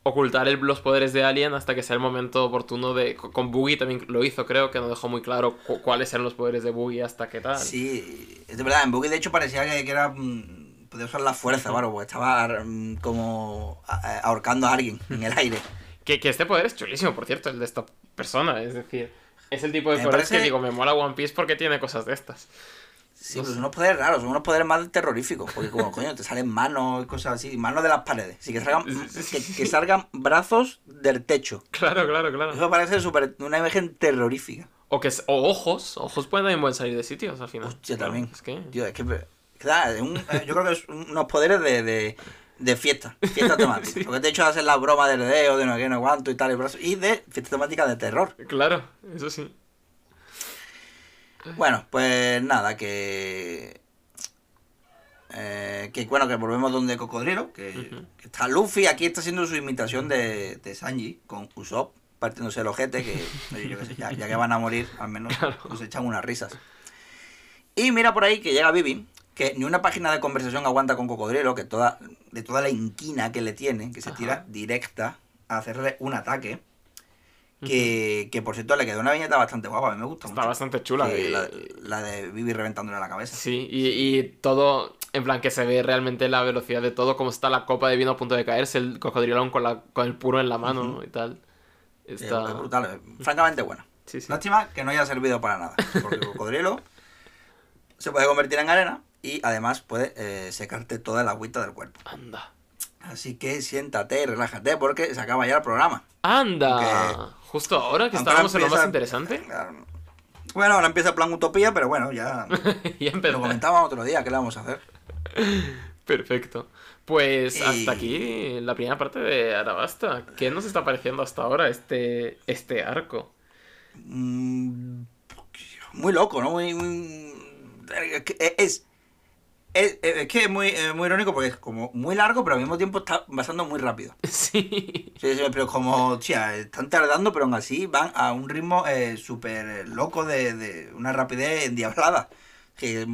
ocultar los poderes de Alien hasta que sea el momento oportuno de... Con Boogie también lo hizo, creo, que no dejó muy claro cuáles eran los poderes de Boogie hasta qué tal. Sí, es de verdad, en Boogie de hecho parecía que, que era mm, podía usar la fuerza, claro, porque estaba mm, como ahorcando a alguien en el aire. Que, que, este poder es chulísimo, por cierto, el de esta persona. Es decir, es el tipo de poder que digo, me mola One Piece porque tiene cosas de estas. Sí, pues unos poderes raros, son unos poderes más terroríficos, porque como coño, te salen manos y cosas así, manos de las paredes, sí, que salgan, que, salgan brazos del techo. Claro, claro, claro. Eso parece super, una imagen terrorífica. O que o ojos, ojos pueden también salir de sitios al final. Hostia, también. Es que... es que eh, yo creo que es unos poderes de, de, de fiesta, fiesta temática. Porque de hecho hacen la broma del dedo, de no sé no aguanto y tal, y, y de fiesta temática de terror. Claro, eso sí. Bueno, pues nada, que. Eh, que bueno, que volvemos donde Cocodrilo, que, está Luffy, aquí está haciendo su imitación de, de Sanji con Usopp, partiéndose el ojete, que yo sé, ya, que van a morir, al menos nos echan unas risas. Y mira por ahí que llega Vivi, que ni una página de conversación aguanta con Cocodrilo, que toda, de toda la inquina que le tiene, que se tira directa a hacerle un ataque. Que, que, por cierto le quedó una viñeta bastante guapa, a mí me gusta. Está bastante chula. la, de Vivi reventándole la cabeza. Sí, y, y, todo, en plan que se ve realmente la velocidad de todo, como está la copa de vino a punto de caerse, el cocodrilo con, la, con el puro en la mano y tal. Está... Es brutal, francamente buena. Sí, sí. Lástima que no haya servido para nada, porque el cocodrilo se puede convertir en arena y además puede eh, secarte toda la agüita del cuerpo. Anda. Así que siéntate y relájate porque se acaba ya el programa. ¡Anda! Justo ahora que estábamos en lo más interesante. Bueno, ahora empieza el plan Utopía, pero bueno, ya, ya lo comentábamos otro día, ¿qué le vamos a hacer? Perfecto. Pues hasta aquí la primera parte de Arabasta. ¿Qué nos está pareciendo hasta ahora este, este arco? Mm, muy loco, ¿no? Muy, Es, es, que es muy, muy irónico porque es como muy largo, pero al mismo tiempo está pasando muy rápido. Sí. sí, pero como, tía, están tardando, pero aún así van a un ritmo eh, súper loco de, de, una rapidez endiablada. Que,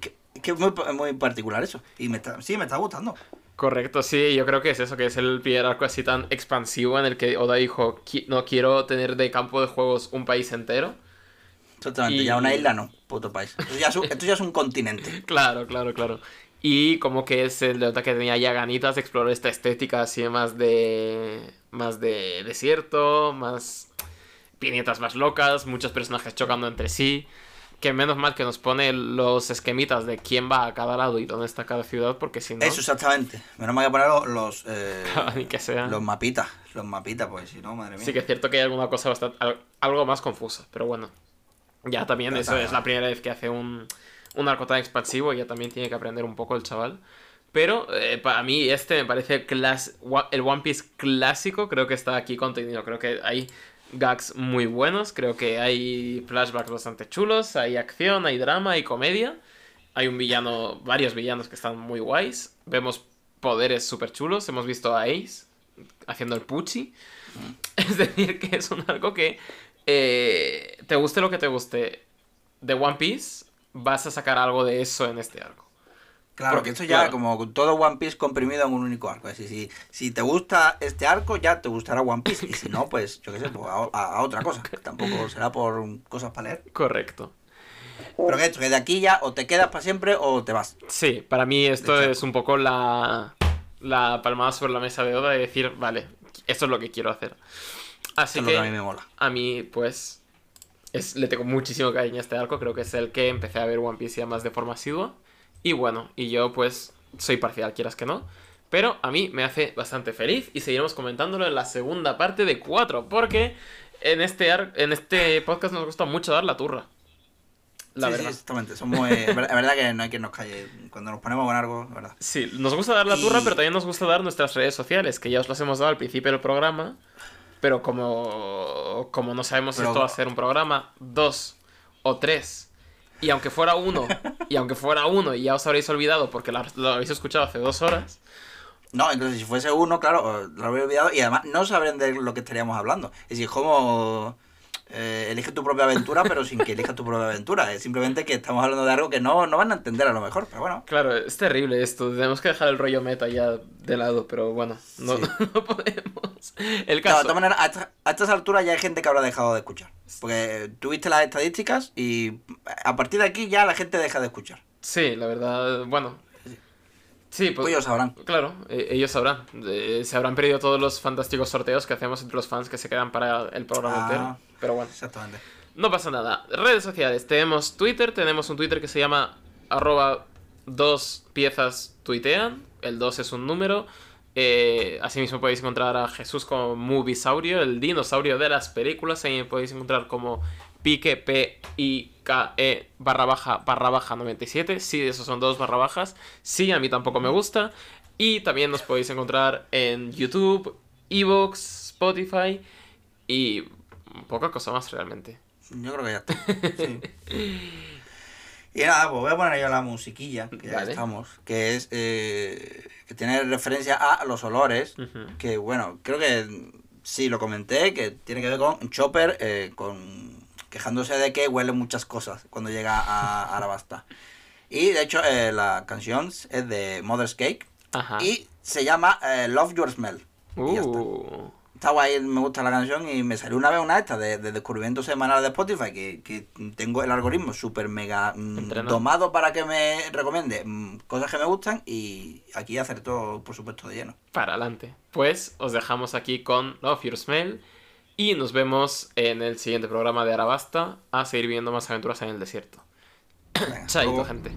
que, que es muy, muy, particular eso. Y me está, sí, me está gustando. Correcto, sí, yo creo que es eso, que es el primer arco así tan expansivo en el que Oda dijo, no quiero tener de campo de juegos un país entero. Totalmente, ya una isla no, puto país. Esto ya, es un, esto ya es un continente. claro, claro, claro. Y como que es el de Oda que tenía ya ganitas de explorar esta estética así más de... más de desierto, más... piñetas más locas, muchos personajes chocando entre sí que menos mal que nos pone los esquemitas de quién va a cada lado y dónde está cada ciudad, porque si no. Eso exactamente. Menos mal que poner los. Eh, que sea. Los mapitas. Los mapitas, pues si no, madre mía. Sí que es cierto que hay alguna cosa bastante. algo más confusa, pero bueno. Ya también, eso es la primera vez que hace un, un arco tan expansivo y ya también tiene que aprender un poco el chaval. Pero eh, para mí este me parece el One Piece clásico, creo que está aquí contenido. Creo que hay gags muy buenos, creo que hay flashbacks bastante chulos, hay acción, hay drama, hay comedia. Hay un villano, varios villanos que están muy guays. Vemos poderes súper chulos. Hemos visto a Ace haciendo el Pucci. Es decir, que es un arco que eh, te guste lo que te guste de One Piece, vas a sacar algo de eso en este arco. Claro, Porque, esto ya como todo One Piece comprimido en un único arco. Es decir, si, si te gusta este arco, ya te gustará One Piece. Y si no, pues yo qué sé, pues a, otra cosa. tampoco será por cosas para leer. Correcto. Pero que esto, que de aquí ya o te quedas para siempre o te vas. Sí, para mí esto es un poco la, la palmada sobre la mesa de Oda de decir, vale, esto es lo que quiero hacer. Así que, a mí me mola. A mí, pues, es, le tengo muchísimo cariño a este arco. Creo que es el que empecé a ver One Piece ya más de forma asidua. Y bueno, y yo pues soy parcial, quieras que no. Pero a mí me hace bastante feliz y seguiremos comentándolo en la segunda parte de 4. Porque en este, en este podcast nos gusta mucho dar la turra. La verdad. Sí, exactamente. Somos, es verdad que no hay quien nos calle cuando nos ponemos con algo, ¿verdad? Sí, nos gusta dar la turra, pero también nos gusta dar nuestras redes sociales, que ya os las hemos dado al principio del programa. Pero como, como no sabemos si esto va a ser un programa, dos o tres y aunque fuera uno, y aunque fuera uno, y ya os habréis olvidado porque lo, habéis escuchado hace dos horas. No, entonces si fuese uno, claro, lo habréis olvidado y además no sabrían de lo que estaríamos hablando. Es decir, como eh, elige tu propia aventura, pero sin que elijas tu propia aventura. Es simplemente que estamos hablando de algo que no, no van a entender a lo mejor, pero bueno. Claro, es terrible esto. Tenemos que dejar el rollo meta ya de lado, pero bueno, no, podemos. El caso... de todas maneras, a, estas alturas ya hay gente que habrá dejado de escuchar. Porque tuviste las estadísticas y a partir de aquí ya la gente deja de escuchar. Sí, la verdad, bueno, Sí, pues, ellos sabrán. Claro, e, ellos sabrán. se habrán perdido todos los fantásticos sorteos que hacemos entre los fans que se quedan para el programa entero. Ah, pero bueno. Exactamente. No pasa nada. Redes sociales. Tenemos Twitter. Tenemos un Twitter que se llama arroba dos piezas tuitean. El 2 es un número. Eh, asimismo podéis encontrar a Jesús como Movisaurio, el dinosaurio de las películas. Ahí podéis encontrar como pique P I K E barra baja barra baja 97. Sí, esos son dos barra bajas. Sí, a mí tampoco me gusta. Y también nos podéis encontrar en YouTube, Evox, Spotify y poca cosa más realmente. Yo creo que ya está. Y nada, pues voy a poner yo la musiquilla, que ya estamos, que es eh, que tiene referencia a los olores, que bueno, creo que sí lo comenté, que tiene que ver con Chopper, eh, con quejándose de que huele muchas cosas cuando llega a Arabasta. Y de hecho eh, la canción es de Mother's Cake y se llama Love Your Smell. Uh está guay, me gusta la canción y me salió una vez una esta de, descubrimiento semanal de Spotify que, que tengo el algoritmo súper mega mm, tomado para que me recomiende mm, cosas que me gustan y aquí hacer todo, por supuesto, de lleno. Para adelante. Pues os dejamos aquí con Love Your Smell y nos vemos en el siguiente programa de Arabasta a seguir viendo más aventuras en el desierto. Chaito, gente.